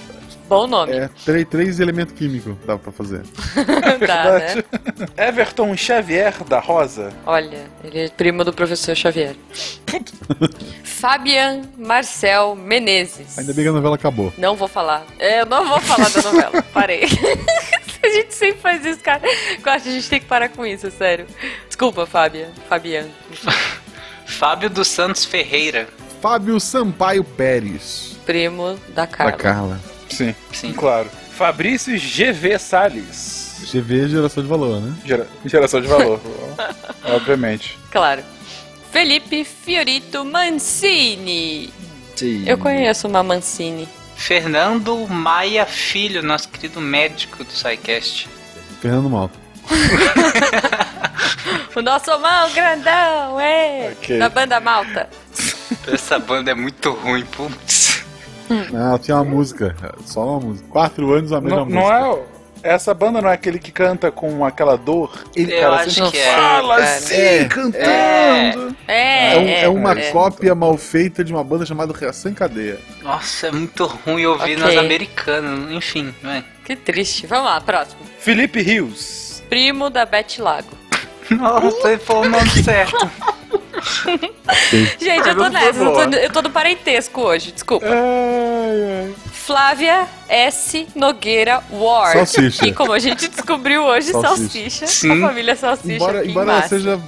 [SPEAKER 8] Bom nome.
[SPEAKER 2] É, três, três elementos químicos dá pra fazer.
[SPEAKER 8] tá, né?
[SPEAKER 1] Everton Xavier da Rosa.
[SPEAKER 8] Olha, ele é primo do professor Xavier. Fabian Marcel Menezes.
[SPEAKER 2] Ainda bem que a novela acabou.
[SPEAKER 8] Não vou falar. É, eu não vou falar da novela. Parei. a gente sempre faz isso, cara. Eu acho que a gente tem que parar com isso, sério. Desculpa, Fabian. Fabian.
[SPEAKER 14] Fábio dos Santos Ferreira.
[SPEAKER 2] Fábio Sampaio Pérez.
[SPEAKER 8] Primo da Carla.
[SPEAKER 2] Da Carla.
[SPEAKER 1] Sim,
[SPEAKER 14] Sim.
[SPEAKER 1] claro. Fabrício GV Salles.
[SPEAKER 2] GV é geração de valor, né?
[SPEAKER 1] Gera- geração de valor, obviamente.
[SPEAKER 8] Claro. Felipe Fiorito Mancini. Eu conheço uma Mancini.
[SPEAKER 14] Fernando Maia Filho, nosso querido médico do SciCast.
[SPEAKER 2] Fernando Malta.
[SPEAKER 8] O nosso mão grandão, é!
[SPEAKER 2] Ok.
[SPEAKER 8] Da banda Malta.
[SPEAKER 14] Essa banda é muito ruim, putz.
[SPEAKER 2] Não, tinha uma música. Só uma música. Quatro anos a mesma
[SPEAKER 1] Não,
[SPEAKER 2] música.
[SPEAKER 1] não é. o- Essa banda não é aquele que canta com aquela dor? Ele,
[SPEAKER 14] Eu acho que é.
[SPEAKER 1] fala
[SPEAKER 14] cara.
[SPEAKER 1] assim,
[SPEAKER 2] É,
[SPEAKER 1] cantando.
[SPEAKER 8] É,
[SPEAKER 2] É, um- é uma
[SPEAKER 14] é.
[SPEAKER 2] cópia mal feita de uma banda chamada Reação em Cadeia.
[SPEAKER 14] Nossa, é muito ruim ouvir
[SPEAKER 8] Ok.
[SPEAKER 14] nas americanas. Enfim.
[SPEAKER 8] Que triste. Vamos lá, próximo.
[SPEAKER 1] Felipe Rios.
[SPEAKER 8] Primo da Beth Lago.
[SPEAKER 14] Nossa, ele falou o nome certo.
[SPEAKER 8] Gente, eu tô nessa, eu tô, eu tô do parentesco hoje, desculpa. Flávia S. Nogueira Ward.
[SPEAKER 2] Salsicha.
[SPEAKER 8] E como a gente descobriu hoje,
[SPEAKER 2] Salsicha.
[SPEAKER 8] salsicha.
[SPEAKER 14] Sim.
[SPEAKER 8] A família salsicha
[SPEAKER 2] Embora,
[SPEAKER 8] aqui
[SPEAKER 2] embora ela seja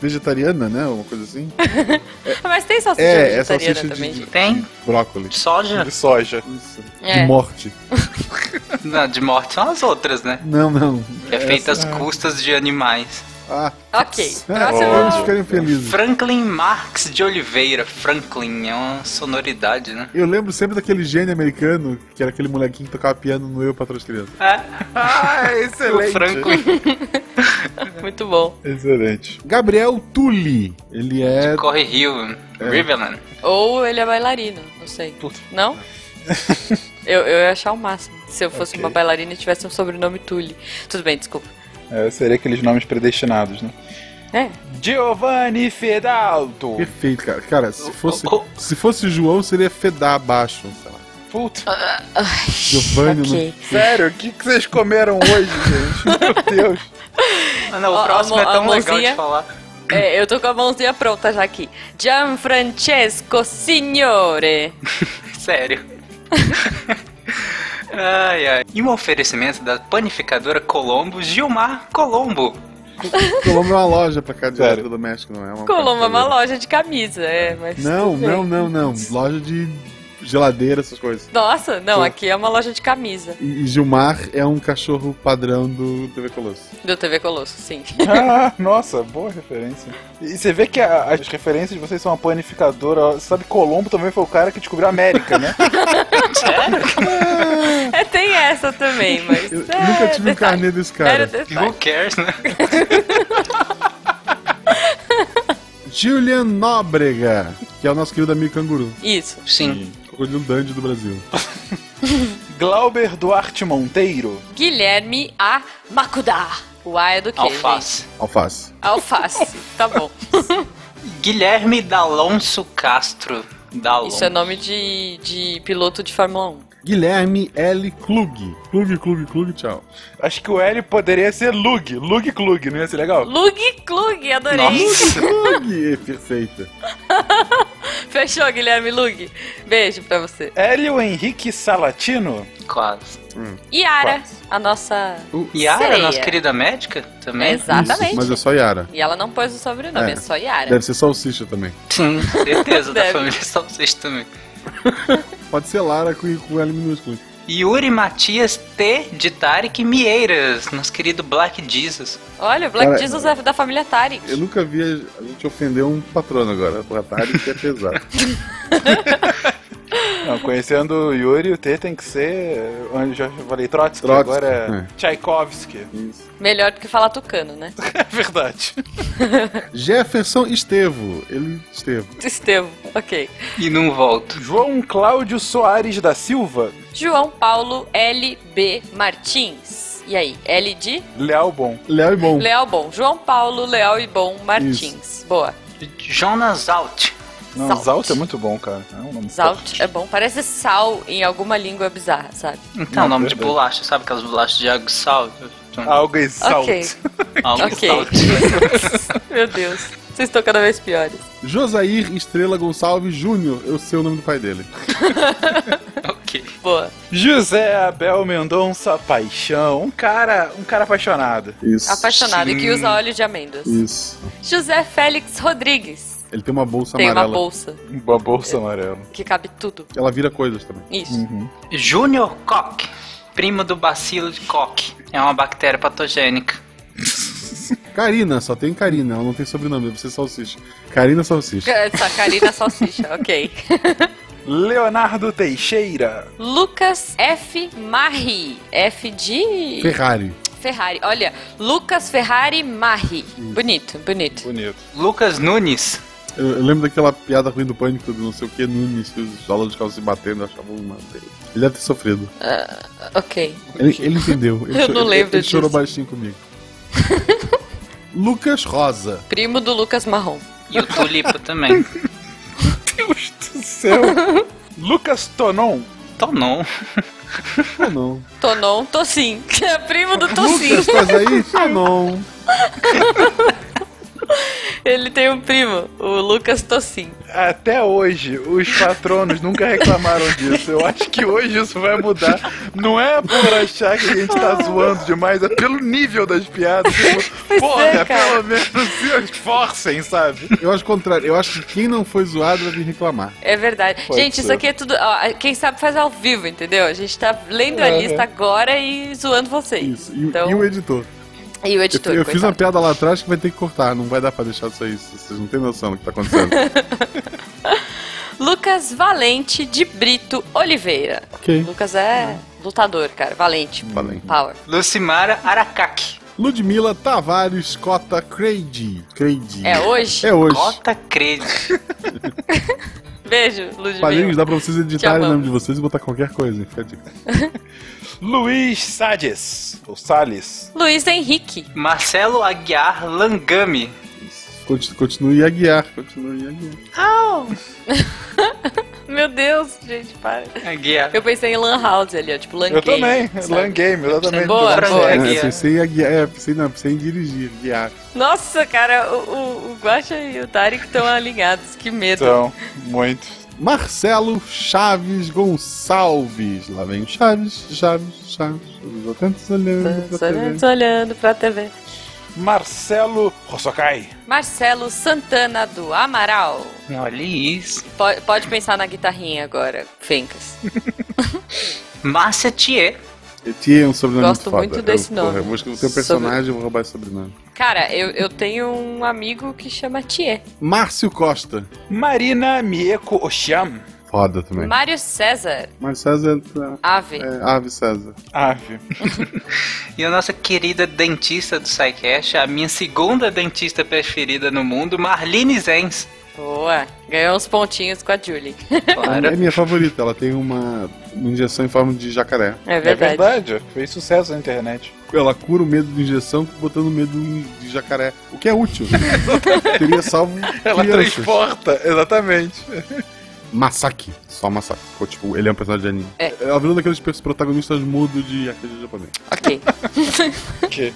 [SPEAKER 2] vegetariana, né? Uma coisa assim.
[SPEAKER 8] Mas tem salsicha
[SPEAKER 2] É, é
[SPEAKER 8] vegetariana
[SPEAKER 2] salsicha
[SPEAKER 8] também.
[SPEAKER 2] de
[SPEAKER 14] Tem
[SPEAKER 2] brócolis.
[SPEAKER 14] soja?
[SPEAKER 1] De soja.
[SPEAKER 2] Isso.
[SPEAKER 8] É.
[SPEAKER 2] De morte.
[SPEAKER 14] Não, de morte são as outras, né?
[SPEAKER 2] Não, não.
[SPEAKER 14] Que é feita às
[SPEAKER 2] Essa-
[SPEAKER 14] custas de animais.
[SPEAKER 2] Ah,
[SPEAKER 8] Ok,
[SPEAKER 2] é,
[SPEAKER 8] próximo.
[SPEAKER 2] eles ficarem felizes.
[SPEAKER 14] Franklin Marx de Oliveira. Franklin é uma sonoridade, né?
[SPEAKER 2] Eu lembro sempre daquele gênio americano, que era aquele molequinho que tocava piano no Eu para as Crianças.
[SPEAKER 14] É,
[SPEAKER 1] Ah,
[SPEAKER 14] o
[SPEAKER 1] excelente.
[SPEAKER 14] Franklin
[SPEAKER 8] Muito bom.
[SPEAKER 1] Excelente.
[SPEAKER 2] Gabriel Tully. Ele é.
[SPEAKER 14] corre Rio. Riverland.
[SPEAKER 8] Ou ele é bailarino, não sei. Não? eu, eu ia achar o máximo. Se eu fosse
[SPEAKER 1] Ok.
[SPEAKER 8] uma bailarina e tivesse um sobrenome Tully. Tudo bem, desculpa.
[SPEAKER 1] É, seria aqueles nomes predestinados, né?
[SPEAKER 8] É.
[SPEAKER 1] Giovanni Fedalto.
[SPEAKER 2] Perfeito, cara. Cara, se fosse,
[SPEAKER 14] oh.
[SPEAKER 2] se fosse João, seria Fedar abaixo, sei lá.
[SPEAKER 1] Puta.
[SPEAKER 2] Giovanni
[SPEAKER 8] ok.
[SPEAKER 1] Sério, o que, que vocês comeram hoje, gente? Meu Deus.
[SPEAKER 14] Ah, não, o próximo é tão legal
[SPEAKER 8] mãozinha.
[SPEAKER 14] de falar.
[SPEAKER 8] É, eu tô com a mãozinha pronta já aqui. Gianfrancesco Signore.
[SPEAKER 14] Sério. ai, ai. E um oferecimento da panificadora Colombo, Gilmar Colombo.
[SPEAKER 2] Colombo é uma loja pra cá de
[SPEAKER 1] Sério.
[SPEAKER 2] eletrodoméstico, não é uma.
[SPEAKER 8] Colombo é uma loja de camisa, é, mas.
[SPEAKER 2] Não, não, não, não. Loja de geladeira, essas coisas.
[SPEAKER 8] Nossa, não,
[SPEAKER 2] Sim.
[SPEAKER 8] aqui é uma loja de camisa.
[SPEAKER 2] E Gilmar é um cachorro padrão do TV Colosso.
[SPEAKER 8] Do TV Colosso, sim.
[SPEAKER 1] Ah, nossa, boa referência. E você vê que a- as referências de vocês são uma panificadora. Sabe, Colombo também foi o cara que descobriu a América, né?
[SPEAKER 8] É, tem essa também, mas.
[SPEAKER 2] Eu
[SPEAKER 8] é,
[SPEAKER 2] nunca tive um
[SPEAKER 8] detalhe.
[SPEAKER 2] carnê desse cara.
[SPEAKER 14] Who cares, né?
[SPEAKER 2] Julian Nóbrega, que é o nosso querido amigo canguru.
[SPEAKER 8] Isso.
[SPEAKER 14] Sim.
[SPEAKER 2] Crocodilo Dandy do Brasil.
[SPEAKER 1] Glauber Duarte Monteiro.
[SPEAKER 8] Guilherme A. Makuda. O A é do quê?
[SPEAKER 14] Alface.
[SPEAKER 8] gente?
[SPEAKER 2] Alface.
[SPEAKER 8] Alface. Tá bom.
[SPEAKER 14] Guilherme D'Alonso Castro. D'Alonso.
[SPEAKER 8] Isso é nome de, de piloto de Fórmula 1.
[SPEAKER 2] Guilherme L. Klug. Klug, Klug, Klug, tchau.
[SPEAKER 1] Acho que o L poderia ser Lug. Lug Klug, não ia ser legal?
[SPEAKER 8] Lug Klug, adorei.
[SPEAKER 14] Nossa.
[SPEAKER 2] Klug, perfeita.
[SPEAKER 8] Fechou, Guilherme Lug. Beijo pra você.
[SPEAKER 1] Hélio Henrique Salatino.
[SPEAKER 14] Quase.
[SPEAKER 8] Yara, a nossa.
[SPEAKER 14] Yara,
[SPEAKER 8] sereia.
[SPEAKER 14] nossa querida médica, também?
[SPEAKER 8] Exatamente.
[SPEAKER 2] Isso, mas é só Yara.
[SPEAKER 8] E ela não pôs o sobrenome, é,
[SPEAKER 2] É.
[SPEAKER 8] só Yara.
[SPEAKER 2] Deve ser salsicha também.
[SPEAKER 14] Sim, certeza, da família Salsicha também.
[SPEAKER 2] Pode ser Lara com, com L minúsculo.
[SPEAKER 14] Yuri Matias T. de Tarek Mieiras, nosso querido Black Jesus.
[SPEAKER 8] Olha, o Black
[SPEAKER 2] Cara,
[SPEAKER 8] Jesus é da família Tarek.
[SPEAKER 2] Eu nunca vi a a gente ofender um patrono agora. Atari que é pesado.
[SPEAKER 1] Não, conhecendo o Yuri, o T tem que ser. Onde já falei Trotsky,
[SPEAKER 2] Trotsky,
[SPEAKER 1] agora é,
[SPEAKER 2] é.
[SPEAKER 1] Tchaikovsky.
[SPEAKER 2] Isso.
[SPEAKER 8] Melhor do que falar tucano, né?
[SPEAKER 1] É verdade.
[SPEAKER 2] Jefferson Estevo. Ele. Estevo.
[SPEAKER 8] Estevo, ok.
[SPEAKER 14] E não volto.
[SPEAKER 1] João Cláudio Soares da Silva.
[SPEAKER 8] João Paulo L.B. Martins. E aí? L de?
[SPEAKER 1] Leal Bom.
[SPEAKER 2] Leal e bom.
[SPEAKER 8] Leal Bom. João Paulo Leal e Bom Martins. Boa.
[SPEAKER 14] Jonas Alt.
[SPEAKER 1] Não,
[SPEAKER 8] Zalt.
[SPEAKER 1] Zalt é muito bom, cara. É um nome
[SPEAKER 8] Zalt
[SPEAKER 1] forte.
[SPEAKER 8] é bom. Parece sal em alguma língua bizarra, sabe?
[SPEAKER 14] Então,
[SPEAKER 1] Não,
[SPEAKER 14] nome de
[SPEAKER 1] verdade.
[SPEAKER 14] bolacha, sabe aquelas bolachas de água e sal?
[SPEAKER 1] Algo e Zalt.
[SPEAKER 8] Ok.
[SPEAKER 14] Algo e
[SPEAKER 8] Ok.
[SPEAKER 14] salt.
[SPEAKER 8] Meu Deus. Vocês estão cada vez piores.
[SPEAKER 2] Josair Estrela Gonçalves Júnior. Eu sei o nome do pai dele.
[SPEAKER 14] ok.
[SPEAKER 8] Boa.
[SPEAKER 1] José Abel Mendonça Paixão. Um cara, um cara apaixonado.
[SPEAKER 2] Isso.
[SPEAKER 8] Apaixonado e que
[SPEAKER 14] Sim.
[SPEAKER 8] usa óleo de amêndoas.
[SPEAKER 2] Isso.
[SPEAKER 8] José Félix Rodrigues.
[SPEAKER 2] Ele tem uma bolsa
[SPEAKER 8] Tem uma
[SPEAKER 2] amarela.
[SPEAKER 8] bolsa
[SPEAKER 1] Uma bolsa amarela.
[SPEAKER 8] que cabe tudo.
[SPEAKER 2] Ela vira coisas também.
[SPEAKER 8] Isso.
[SPEAKER 1] Uhum.
[SPEAKER 14] Júnior Koch. Primo do bacilo de Koch. É uma bactéria patogênica.
[SPEAKER 2] Karina, só tem Karina, ela não tem sobrenome, deve ser salsicha. Karina Salsicha.
[SPEAKER 8] Essa Karina Salsicha, ok.
[SPEAKER 1] Leonardo Teixeira.
[SPEAKER 8] Lucas F. Marri. F de.
[SPEAKER 2] Ferrari.
[SPEAKER 8] Ferrari. Olha, Lucas Ferrari Marri. Bonito, bonito.
[SPEAKER 1] Bonito.
[SPEAKER 14] Lucas Nunes.
[SPEAKER 2] Eu, eu lembro daquela piada ruim do pânico do não sei o que, Nunes, que os alunos ficavam se batendo, achavam uma. Ele deve ter sofrido.
[SPEAKER 8] Ah, ok.
[SPEAKER 2] Ele, ele entendeu. Ele
[SPEAKER 8] Eu
[SPEAKER 2] cho-
[SPEAKER 8] não
[SPEAKER 2] ele-
[SPEAKER 8] lembro
[SPEAKER 2] Ele chorou
[SPEAKER 8] disso.
[SPEAKER 2] baixinho comigo. Lucas Rosa.
[SPEAKER 8] Primo do Lucas Marrom.
[SPEAKER 14] E o Tulipo também.
[SPEAKER 1] Deus do céu. Lucas Tonon.
[SPEAKER 14] Tonon.
[SPEAKER 2] Não.
[SPEAKER 8] Tonon Tossim. Que é primo do Tossim.
[SPEAKER 2] Lucas, faz aí? Não.
[SPEAKER 8] Ele tem um primo, o Lucas Tossim.
[SPEAKER 1] Até hoje, os patronos nunca reclamaram disso. Eu acho que hoje isso vai mudar. Não é por achar que a gente tá zoando demais, é pelo nível das piadas. Tipo, porra,
[SPEAKER 8] é, cara.
[SPEAKER 1] pelo menos se esforcem, sabe?
[SPEAKER 2] Eu acho o contrário. Eu acho que quem não foi zoado vai vir reclamar.
[SPEAKER 8] É verdade.
[SPEAKER 2] Pode
[SPEAKER 8] gente,
[SPEAKER 2] ser.
[SPEAKER 8] isso aqui é tudo. ó, quem sabe faz ao vivo, entendeu? A gente tá lendo a
[SPEAKER 2] É,
[SPEAKER 8] lista
[SPEAKER 2] é.
[SPEAKER 8] agora e zoando vocês.
[SPEAKER 2] E,
[SPEAKER 8] Então,
[SPEAKER 2] e o editor.
[SPEAKER 8] E o editor.
[SPEAKER 2] eu eu fiz uma piada lá atrás que vai ter que cortar. Não vai dar pra deixar isso aí. Vocês não têm noção do que tá acontecendo.
[SPEAKER 8] Lucas Valente de Brito Oliveira.
[SPEAKER 2] Ok.
[SPEAKER 8] Lucas é lutador, cara. Valente.
[SPEAKER 2] Valente.
[SPEAKER 8] Power.
[SPEAKER 14] Lucimara Aracaki.
[SPEAKER 2] Ludmila Tavares Cota Crady. Crady.
[SPEAKER 8] É hoje?
[SPEAKER 2] É hoje.
[SPEAKER 14] Cota Crede.
[SPEAKER 8] Beijo, Ludmilla.
[SPEAKER 2] Padrinhos, dá pra vocês editarem o nome de vocês e botar qualquer coisa. Fica a dica.
[SPEAKER 1] Luiz Sades. Ou Salles.
[SPEAKER 8] Luiz Henrique.
[SPEAKER 14] Marcelo Aguiar Langami.
[SPEAKER 2] Conti- Continue a guiar. Continue a guiar.
[SPEAKER 8] Au! Meu Deus, gente, para.
[SPEAKER 14] Aguiar.
[SPEAKER 8] Eu pensei em Lan House ali, ó, tipo Lan
[SPEAKER 1] Eu
[SPEAKER 8] Game,
[SPEAKER 1] também.
[SPEAKER 8] sabe?
[SPEAKER 1] Lan Game, exatamente.
[SPEAKER 8] Boa,
[SPEAKER 1] Do-
[SPEAKER 8] boa.
[SPEAKER 2] É, pensei, a guiar, é, pensei, não, pensei em dirigir, guiar.
[SPEAKER 8] Nossa, cara, o, o, o Guaxa e o Tarek estão alinhados, que medo.
[SPEAKER 1] Então, muito.
[SPEAKER 2] Marcelo Chaves Gonçalves. Lá vem o Chaves, Chaves, Chaves. Os atentos olhando pra TV.
[SPEAKER 8] Olhando, olhando pra TV.
[SPEAKER 1] Marcelo Rossokai.
[SPEAKER 8] Marcelo Santana do Amaral.
[SPEAKER 14] Olha isso.
[SPEAKER 8] Pode, pode pensar na guitarrinha agora, Fencas.
[SPEAKER 14] Márcia Thier.
[SPEAKER 2] Tia é um sobrenome
[SPEAKER 8] Gosto
[SPEAKER 2] foda.
[SPEAKER 8] muito desse
[SPEAKER 2] eu,
[SPEAKER 8] nome.
[SPEAKER 2] Porra, eu vou escrever o teu personagem e vou roubar esse sobrenome.
[SPEAKER 8] Cara, eu, eu tenho um amigo que chama Thier.
[SPEAKER 2] Márcio Costa.
[SPEAKER 1] Marina Mieko Osham.
[SPEAKER 2] Foda também.
[SPEAKER 8] Mário César.
[SPEAKER 2] Márcio César. tá-
[SPEAKER 8] Ave.
[SPEAKER 2] É, Ave César.
[SPEAKER 1] Ave.
[SPEAKER 14] E a nossa querida dentista do SciCast, a minha segunda dentista preferida no mundo, Marlene Zenz.
[SPEAKER 8] Boa. Ganhou uns pontinhos com a Julie.
[SPEAKER 2] É minha favorita. Ela tem uma, uma injeção em forma de jacaré.
[SPEAKER 8] É
[SPEAKER 1] É
[SPEAKER 8] verdade.
[SPEAKER 1] verdade. Fez sucesso na internet.
[SPEAKER 2] Ela cura o medo de injeção botando medo de jacaré. O que é útil. Teria salvo
[SPEAKER 1] Ela
[SPEAKER 2] crianças.
[SPEAKER 1] transporta, exatamente.
[SPEAKER 2] Masaki. Só Masaki. Ficou, tipo, ele é um personagem de anime.
[SPEAKER 8] É.
[SPEAKER 2] Ela virou daqueles protagonistas mudos de RPG japonês.
[SPEAKER 8] Ok.
[SPEAKER 1] Ok.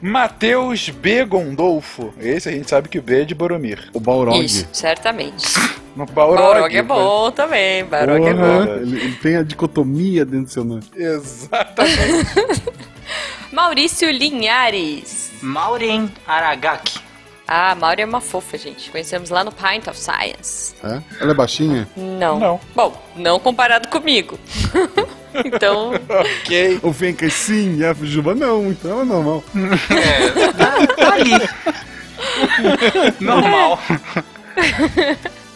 [SPEAKER 1] Matheus B. Gondolfo. Esse a gente sabe que o B é de Boromir.
[SPEAKER 2] O Balrog.
[SPEAKER 8] Isso, certamente.
[SPEAKER 1] No Balrog.
[SPEAKER 8] Balrog é bom também. Balrog é
[SPEAKER 2] Porra,
[SPEAKER 8] bom.
[SPEAKER 2] ele, ele tem a dicotomia dentro do seu nome.
[SPEAKER 1] Exatamente.
[SPEAKER 8] Maurício Linhares.
[SPEAKER 14] Maureen Aragaki.
[SPEAKER 8] Ah, Mauri é uma fofa, gente. Conhecemos lá no Pint of Science.
[SPEAKER 2] É? Ela é baixinha?
[SPEAKER 8] Não.
[SPEAKER 1] Não.
[SPEAKER 8] Bom, não comparado comigo. então,
[SPEAKER 1] ok.
[SPEAKER 2] O Fencas sim, e a Juba não, então ela é normal.
[SPEAKER 14] É, tá, tá ali. Normal.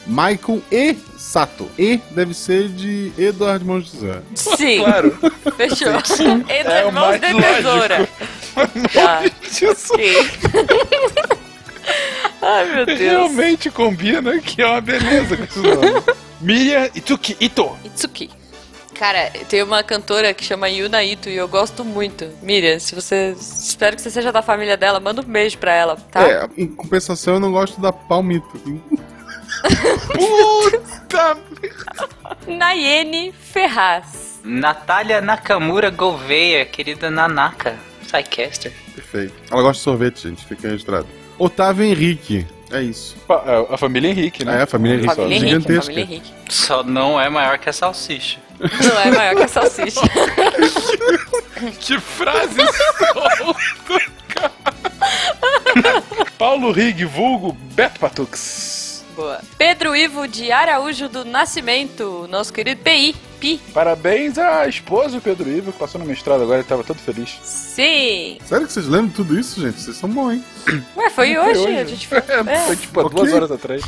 [SPEAKER 2] Michael E. Sato. E deve ser de Eduardo Mãos de Zé.
[SPEAKER 8] sim.
[SPEAKER 1] Claro.
[SPEAKER 8] Fechou.
[SPEAKER 1] É
[SPEAKER 8] Entre
[SPEAKER 1] o
[SPEAKER 8] mãos de tesoura. Tá. Ai, meu Deus.
[SPEAKER 1] Realmente combina que é uma beleza com esse nome. Miriam Itsuki Ito.
[SPEAKER 8] Itsuki. Cara, tem uma cantora que chama Yuna Ito e eu gosto muito. Miriam, se você. Espero que você seja da família dela, manda um beijo pra ela, tá?
[SPEAKER 2] É, em compensação eu não gosto da Palmito.
[SPEAKER 1] Puta!
[SPEAKER 8] Nayene Ferraz.
[SPEAKER 14] Natália Nakamura Gouveia, querida Nanaka. Psycaster.
[SPEAKER 2] Perfeito. Ela gosta de sorvete, gente, fica registrado. Otávio Henrique. É isso.
[SPEAKER 1] Pa- A família Henrique, né?
[SPEAKER 2] É, a família Henrique.
[SPEAKER 8] Família Henrique,
[SPEAKER 2] gigantesca.
[SPEAKER 8] família Henrique.
[SPEAKER 14] Só não é maior que a salsicha.
[SPEAKER 8] Não é maior que a salsicha.
[SPEAKER 1] Que frase solta, cara. Paulo Rig, vulgo Beto Patux.
[SPEAKER 8] Boa. Pedro Ivo de Araújo do Nascimento, nosso querido PI. Pi.
[SPEAKER 1] Parabéns à esposa do Pedro Ivo, que passou no mestrado agora e tava todo feliz.
[SPEAKER 8] Sim.
[SPEAKER 2] Sério que vocês lembram de tudo isso, gente? Vocês são bons, hein?
[SPEAKER 8] Ué, foi
[SPEAKER 1] Foi
[SPEAKER 8] hoje.
[SPEAKER 1] hoje.
[SPEAKER 8] A gente foi.
[SPEAKER 1] É, foi tipo há
[SPEAKER 2] Ok.
[SPEAKER 1] duas horas atrás.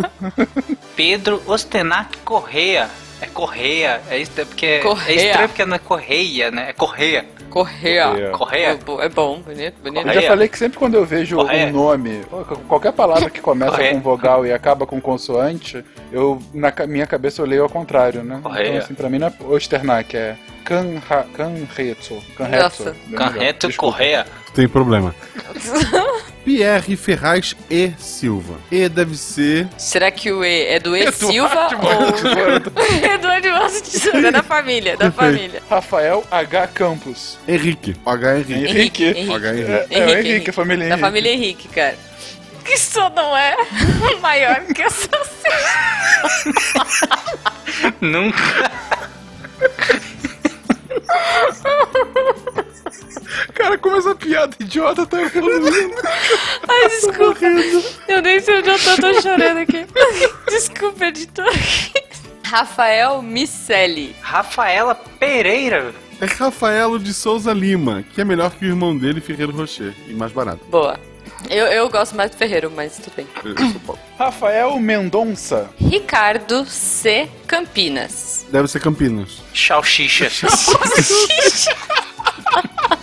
[SPEAKER 14] Pedro Ostenac Correia. É Correia. É isso, é porque
[SPEAKER 8] Correia.
[SPEAKER 14] é estranho porque não é Correia, né? É Correia.
[SPEAKER 8] Correia.
[SPEAKER 1] Correia.
[SPEAKER 8] É,
[SPEAKER 14] Correia.
[SPEAKER 8] é bom, bonito, bonito.
[SPEAKER 1] Eu já
[SPEAKER 14] Correia.
[SPEAKER 1] falei que sempre quando eu vejo
[SPEAKER 14] Correia.
[SPEAKER 1] um nome, qualquer palavra que começa
[SPEAKER 14] Correia.
[SPEAKER 1] com vogal e acaba com consoante, eu na minha cabeça eu leio ao contrário, né?
[SPEAKER 14] Correia.
[SPEAKER 1] Então, assim, pra mim não é Osternak, é Canha- melhor.
[SPEAKER 14] Canreto
[SPEAKER 1] Desculpa.
[SPEAKER 14] Correia.
[SPEAKER 2] Tem problema. Pierre Ferraz e Silva. E deve ser.
[SPEAKER 8] Será que o E é do E
[SPEAKER 1] Eduardo
[SPEAKER 8] Silva ou. é do Eduardo Tesoura, é da família, da família.
[SPEAKER 1] Rafael H. Campos.
[SPEAKER 2] Henrique. H. Henrique.
[SPEAKER 1] Henrique.
[SPEAKER 8] Henrique.
[SPEAKER 2] H. Henrique.
[SPEAKER 1] É, é o
[SPEAKER 8] Henrique,
[SPEAKER 1] Henrique,
[SPEAKER 8] Henrique.
[SPEAKER 1] a família
[SPEAKER 8] Da
[SPEAKER 1] Henrique.
[SPEAKER 8] família Henrique, cara. Que isso não é maior que a salsicha.
[SPEAKER 14] Nunca.
[SPEAKER 1] Como essa piada idiota tá evoluindo.
[SPEAKER 8] Ai, desculpa. Eu nem sei onde eu tô, tô chorando aqui. Desculpa, editor. Rafael Micelli.
[SPEAKER 14] Rafaela Pereira.
[SPEAKER 2] É Rafaelo de Souza Lima, que é melhor que o irmão dele, Ferreiro Rocher. E mais barato.
[SPEAKER 8] Boa. Eu, eu gosto mais do Ferreiro, mas tudo bem.
[SPEAKER 1] Rafael Mendonça.
[SPEAKER 8] Ricardo C. Campinas.
[SPEAKER 2] Deve ser Campinas.
[SPEAKER 14] Salsicha.
[SPEAKER 2] Salsicha.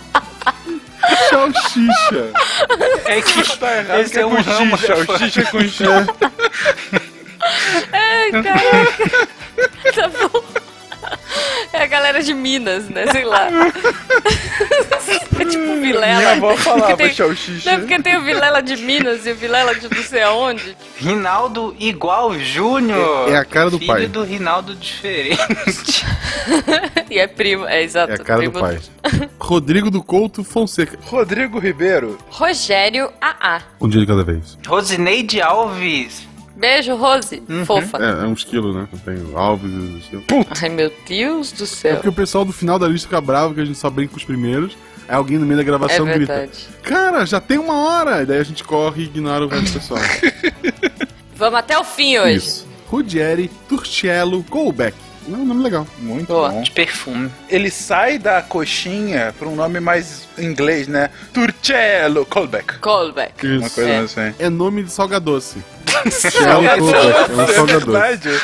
[SPEAKER 14] É que
[SPEAKER 1] Tá errado,
[SPEAKER 14] esse
[SPEAKER 1] que
[SPEAKER 14] é um
[SPEAKER 1] com
[SPEAKER 14] ramo.
[SPEAKER 1] xixa é com xixa.
[SPEAKER 8] Ai, caraca. tá bom. É a galera de Minas, né? Sei lá. É tipo Vilela.
[SPEAKER 1] Minha avó falava
[SPEAKER 8] tem-
[SPEAKER 1] salsicha.
[SPEAKER 8] Não, é porque tem o Vilela de Minas e o Vilela de não sei aonde.
[SPEAKER 14] Rinaldo Igual Júnior.
[SPEAKER 2] É a cara do
[SPEAKER 14] Filho
[SPEAKER 2] pai.
[SPEAKER 14] do Rinaldo diferente.
[SPEAKER 8] E é primo, é exato.
[SPEAKER 2] É a cara do pai. Rodrigo do Couto Fonseca.
[SPEAKER 1] Rodrigo Ribeiro.
[SPEAKER 8] Rogério AA.
[SPEAKER 2] Um dia de cada vez.
[SPEAKER 14] Rosineide Alves.
[SPEAKER 8] Beijo, Rose.
[SPEAKER 2] Uhum.
[SPEAKER 8] Fofa.
[SPEAKER 2] É, é um esquilo, né? Tem o Alves e o esquilo.
[SPEAKER 8] Ai, meu Deus do
[SPEAKER 2] É
[SPEAKER 8] céu.
[SPEAKER 2] porque o pessoal do final da lista fica bravo que a gente só brinca com os primeiros. Aí alguém no meio da
[SPEAKER 8] É
[SPEAKER 2] gravação grita:
[SPEAKER 8] verdade.
[SPEAKER 2] Cara, já tem uma hora! E daí a gente corre e ignora o resto do pessoal.
[SPEAKER 8] Vamos até o fim hoje.
[SPEAKER 2] Isso. Rudieri Turcello Colbeck. É um nome legal.
[SPEAKER 1] Muito
[SPEAKER 8] Boa.
[SPEAKER 1] bom.
[SPEAKER 14] De perfume.
[SPEAKER 1] Ele sai da coxinha pra um nome mais inglês, né? Turcello Colbeck.
[SPEAKER 8] Callback.
[SPEAKER 1] Uma
[SPEAKER 2] Isso.
[SPEAKER 1] coisa
[SPEAKER 8] É.
[SPEAKER 1] assim.
[SPEAKER 2] É nome de salgadoce.
[SPEAKER 1] Salgadoce.
[SPEAKER 2] Colbeck, é um
[SPEAKER 1] É
[SPEAKER 2] salgadoce.
[SPEAKER 1] verdade.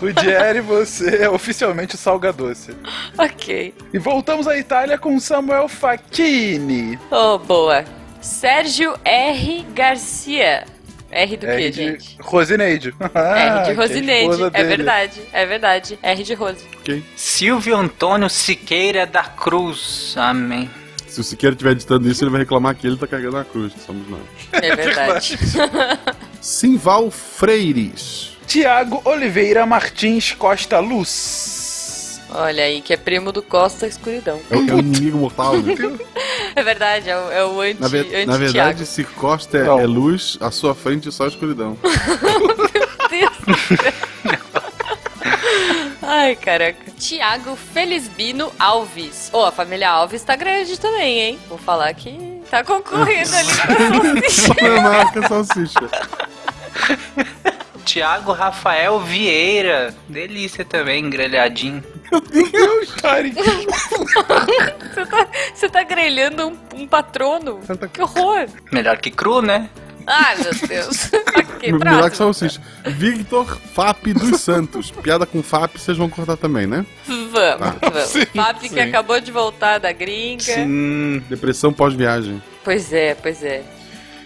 [SPEAKER 1] Rudieri, você é oficialmente o salgadoce.
[SPEAKER 8] Ok.
[SPEAKER 1] E voltamos à Itália com Samuel Facchini.
[SPEAKER 8] Oh, boa. Sérgio R. Garcia. R do
[SPEAKER 1] R
[SPEAKER 8] que,
[SPEAKER 1] de
[SPEAKER 8] gente?
[SPEAKER 1] Rosineide.
[SPEAKER 8] R de
[SPEAKER 1] Ah, é
[SPEAKER 8] Rosineide. É verdade, é verdade. R de Rose.
[SPEAKER 2] Ok.
[SPEAKER 14] Silvio Antônio Siqueira da Cruz. Amém.
[SPEAKER 2] Se o Siqueira estiver editando isso, ele vai reclamar que ele tá carregando a cruz, somos nós.
[SPEAKER 8] É verdade.
[SPEAKER 2] Simval Freires.
[SPEAKER 1] Tiago Oliveira Martins Costa Luz.
[SPEAKER 8] Olha aí, que é primo do Costa Escuridão.
[SPEAKER 2] É o, é o inimigo mortal, né?
[SPEAKER 8] É verdade, é o, é o anti,
[SPEAKER 2] Na, ve-
[SPEAKER 8] anti
[SPEAKER 2] na verdade, se Costa é, é luz, à sua frente só escuridão.
[SPEAKER 8] Ai, caraca. Tiago Felisbino Alves. Ô, a família Alves tá grande também, hein? Vou falar que tá concorrendo ali com
[SPEAKER 2] Só na marca salsicha.
[SPEAKER 14] Tiago Rafael Vieira. Delícia também, grelhadinho.
[SPEAKER 1] Karen.
[SPEAKER 8] Você tá, você tá grelhando um, um patrono? Que horror.
[SPEAKER 14] Melhor que cru, né?
[SPEAKER 8] Ai, meu Deus. ok,
[SPEAKER 2] Melhor que
[SPEAKER 8] próximo.
[SPEAKER 2] salsicha. Victor Fap dos Santos. Piada com Fap, vocês vão cortar também, né?
[SPEAKER 8] Vamos,
[SPEAKER 2] Tá.
[SPEAKER 8] vamos.
[SPEAKER 1] Sim,
[SPEAKER 8] que
[SPEAKER 1] sim.
[SPEAKER 8] acabou de voltar da gringa.
[SPEAKER 2] Sim. Depressão pós-viagem.
[SPEAKER 8] Pois é, pois é.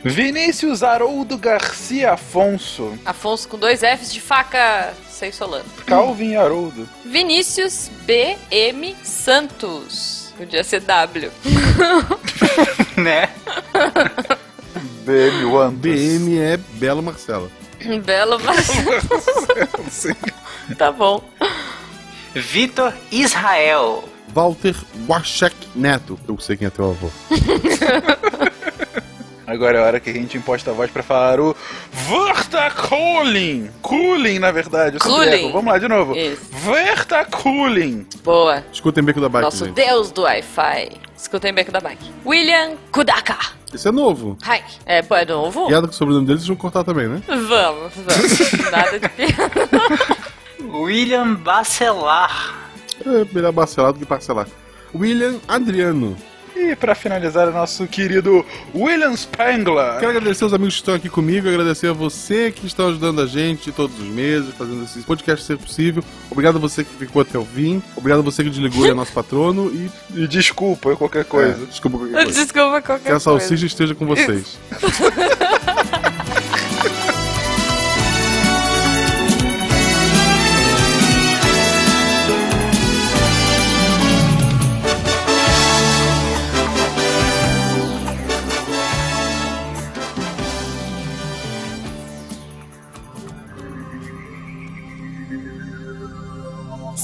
[SPEAKER 1] Vinícius Haroldo Garcia Afonso.
[SPEAKER 8] Afonso com dois Fs de faca sem solano.
[SPEAKER 1] Calvin Haroldo.
[SPEAKER 8] Vinícius B.M. Santos. Podia ser W.
[SPEAKER 14] né?
[SPEAKER 1] BM One.
[SPEAKER 2] BM é Belo Marcelo.
[SPEAKER 8] Belo.
[SPEAKER 1] Sim.
[SPEAKER 8] tá bom.
[SPEAKER 14] Vitor Israel.
[SPEAKER 2] Walter Wachek Neto. Eu sei quem é teu avô.
[SPEAKER 1] Agora é a hora que a gente imposta a voz pra falar o Verta Cooling. Cooling, na verdade.
[SPEAKER 8] Cooling.
[SPEAKER 1] Vamos lá de novo.
[SPEAKER 8] Isso.
[SPEAKER 1] Verta Cooling.
[SPEAKER 8] Boa.
[SPEAKER 2] Escutem Beco da Bike,
[SPEAKER 8] Nosso
[SPEAKER 2] gente.
[SPEAKER 8] deus do Wi-Fi. Escutem Beco da Bike. William Kudaka.
[SPEAKER 2] Esse é novo.
[SPEAKER 8] Hi. É, pô, é novo?
[SPEAKER 2] Piada com o sobrenome deles, vão cortar também, né?
[SPEAKER 8] Vamos, vamos. Nada de piada.
[SPEAKER 14] William Bacelar.
[SPEAKER 2] É melhor parcelar do que parcelar. William Adriano.
[SPEAKER 1] E pra finalizar, o nosso querido William Spangler.
[SPEAKER 2] Quero agradecer os amigos que estão aqui comigo, agradecer a você que está ajudando a gente todos os meses, fazendo esse podcast ser possível. Obrigado a você que ficou até o fim. Obrigado a você que desligou e é nosso patrono. E,
[SPEAKER 1] e desculpa qualquer coisa.
[SPEAKER 2] É, desculpa qualquer coisa.
[SPEAKER 8] Desculpa qualquer
[SPEAKER 2] Que a
[SPEAKER 8] coisa.
[SPEAKER 2] salsicha esteja com vocês.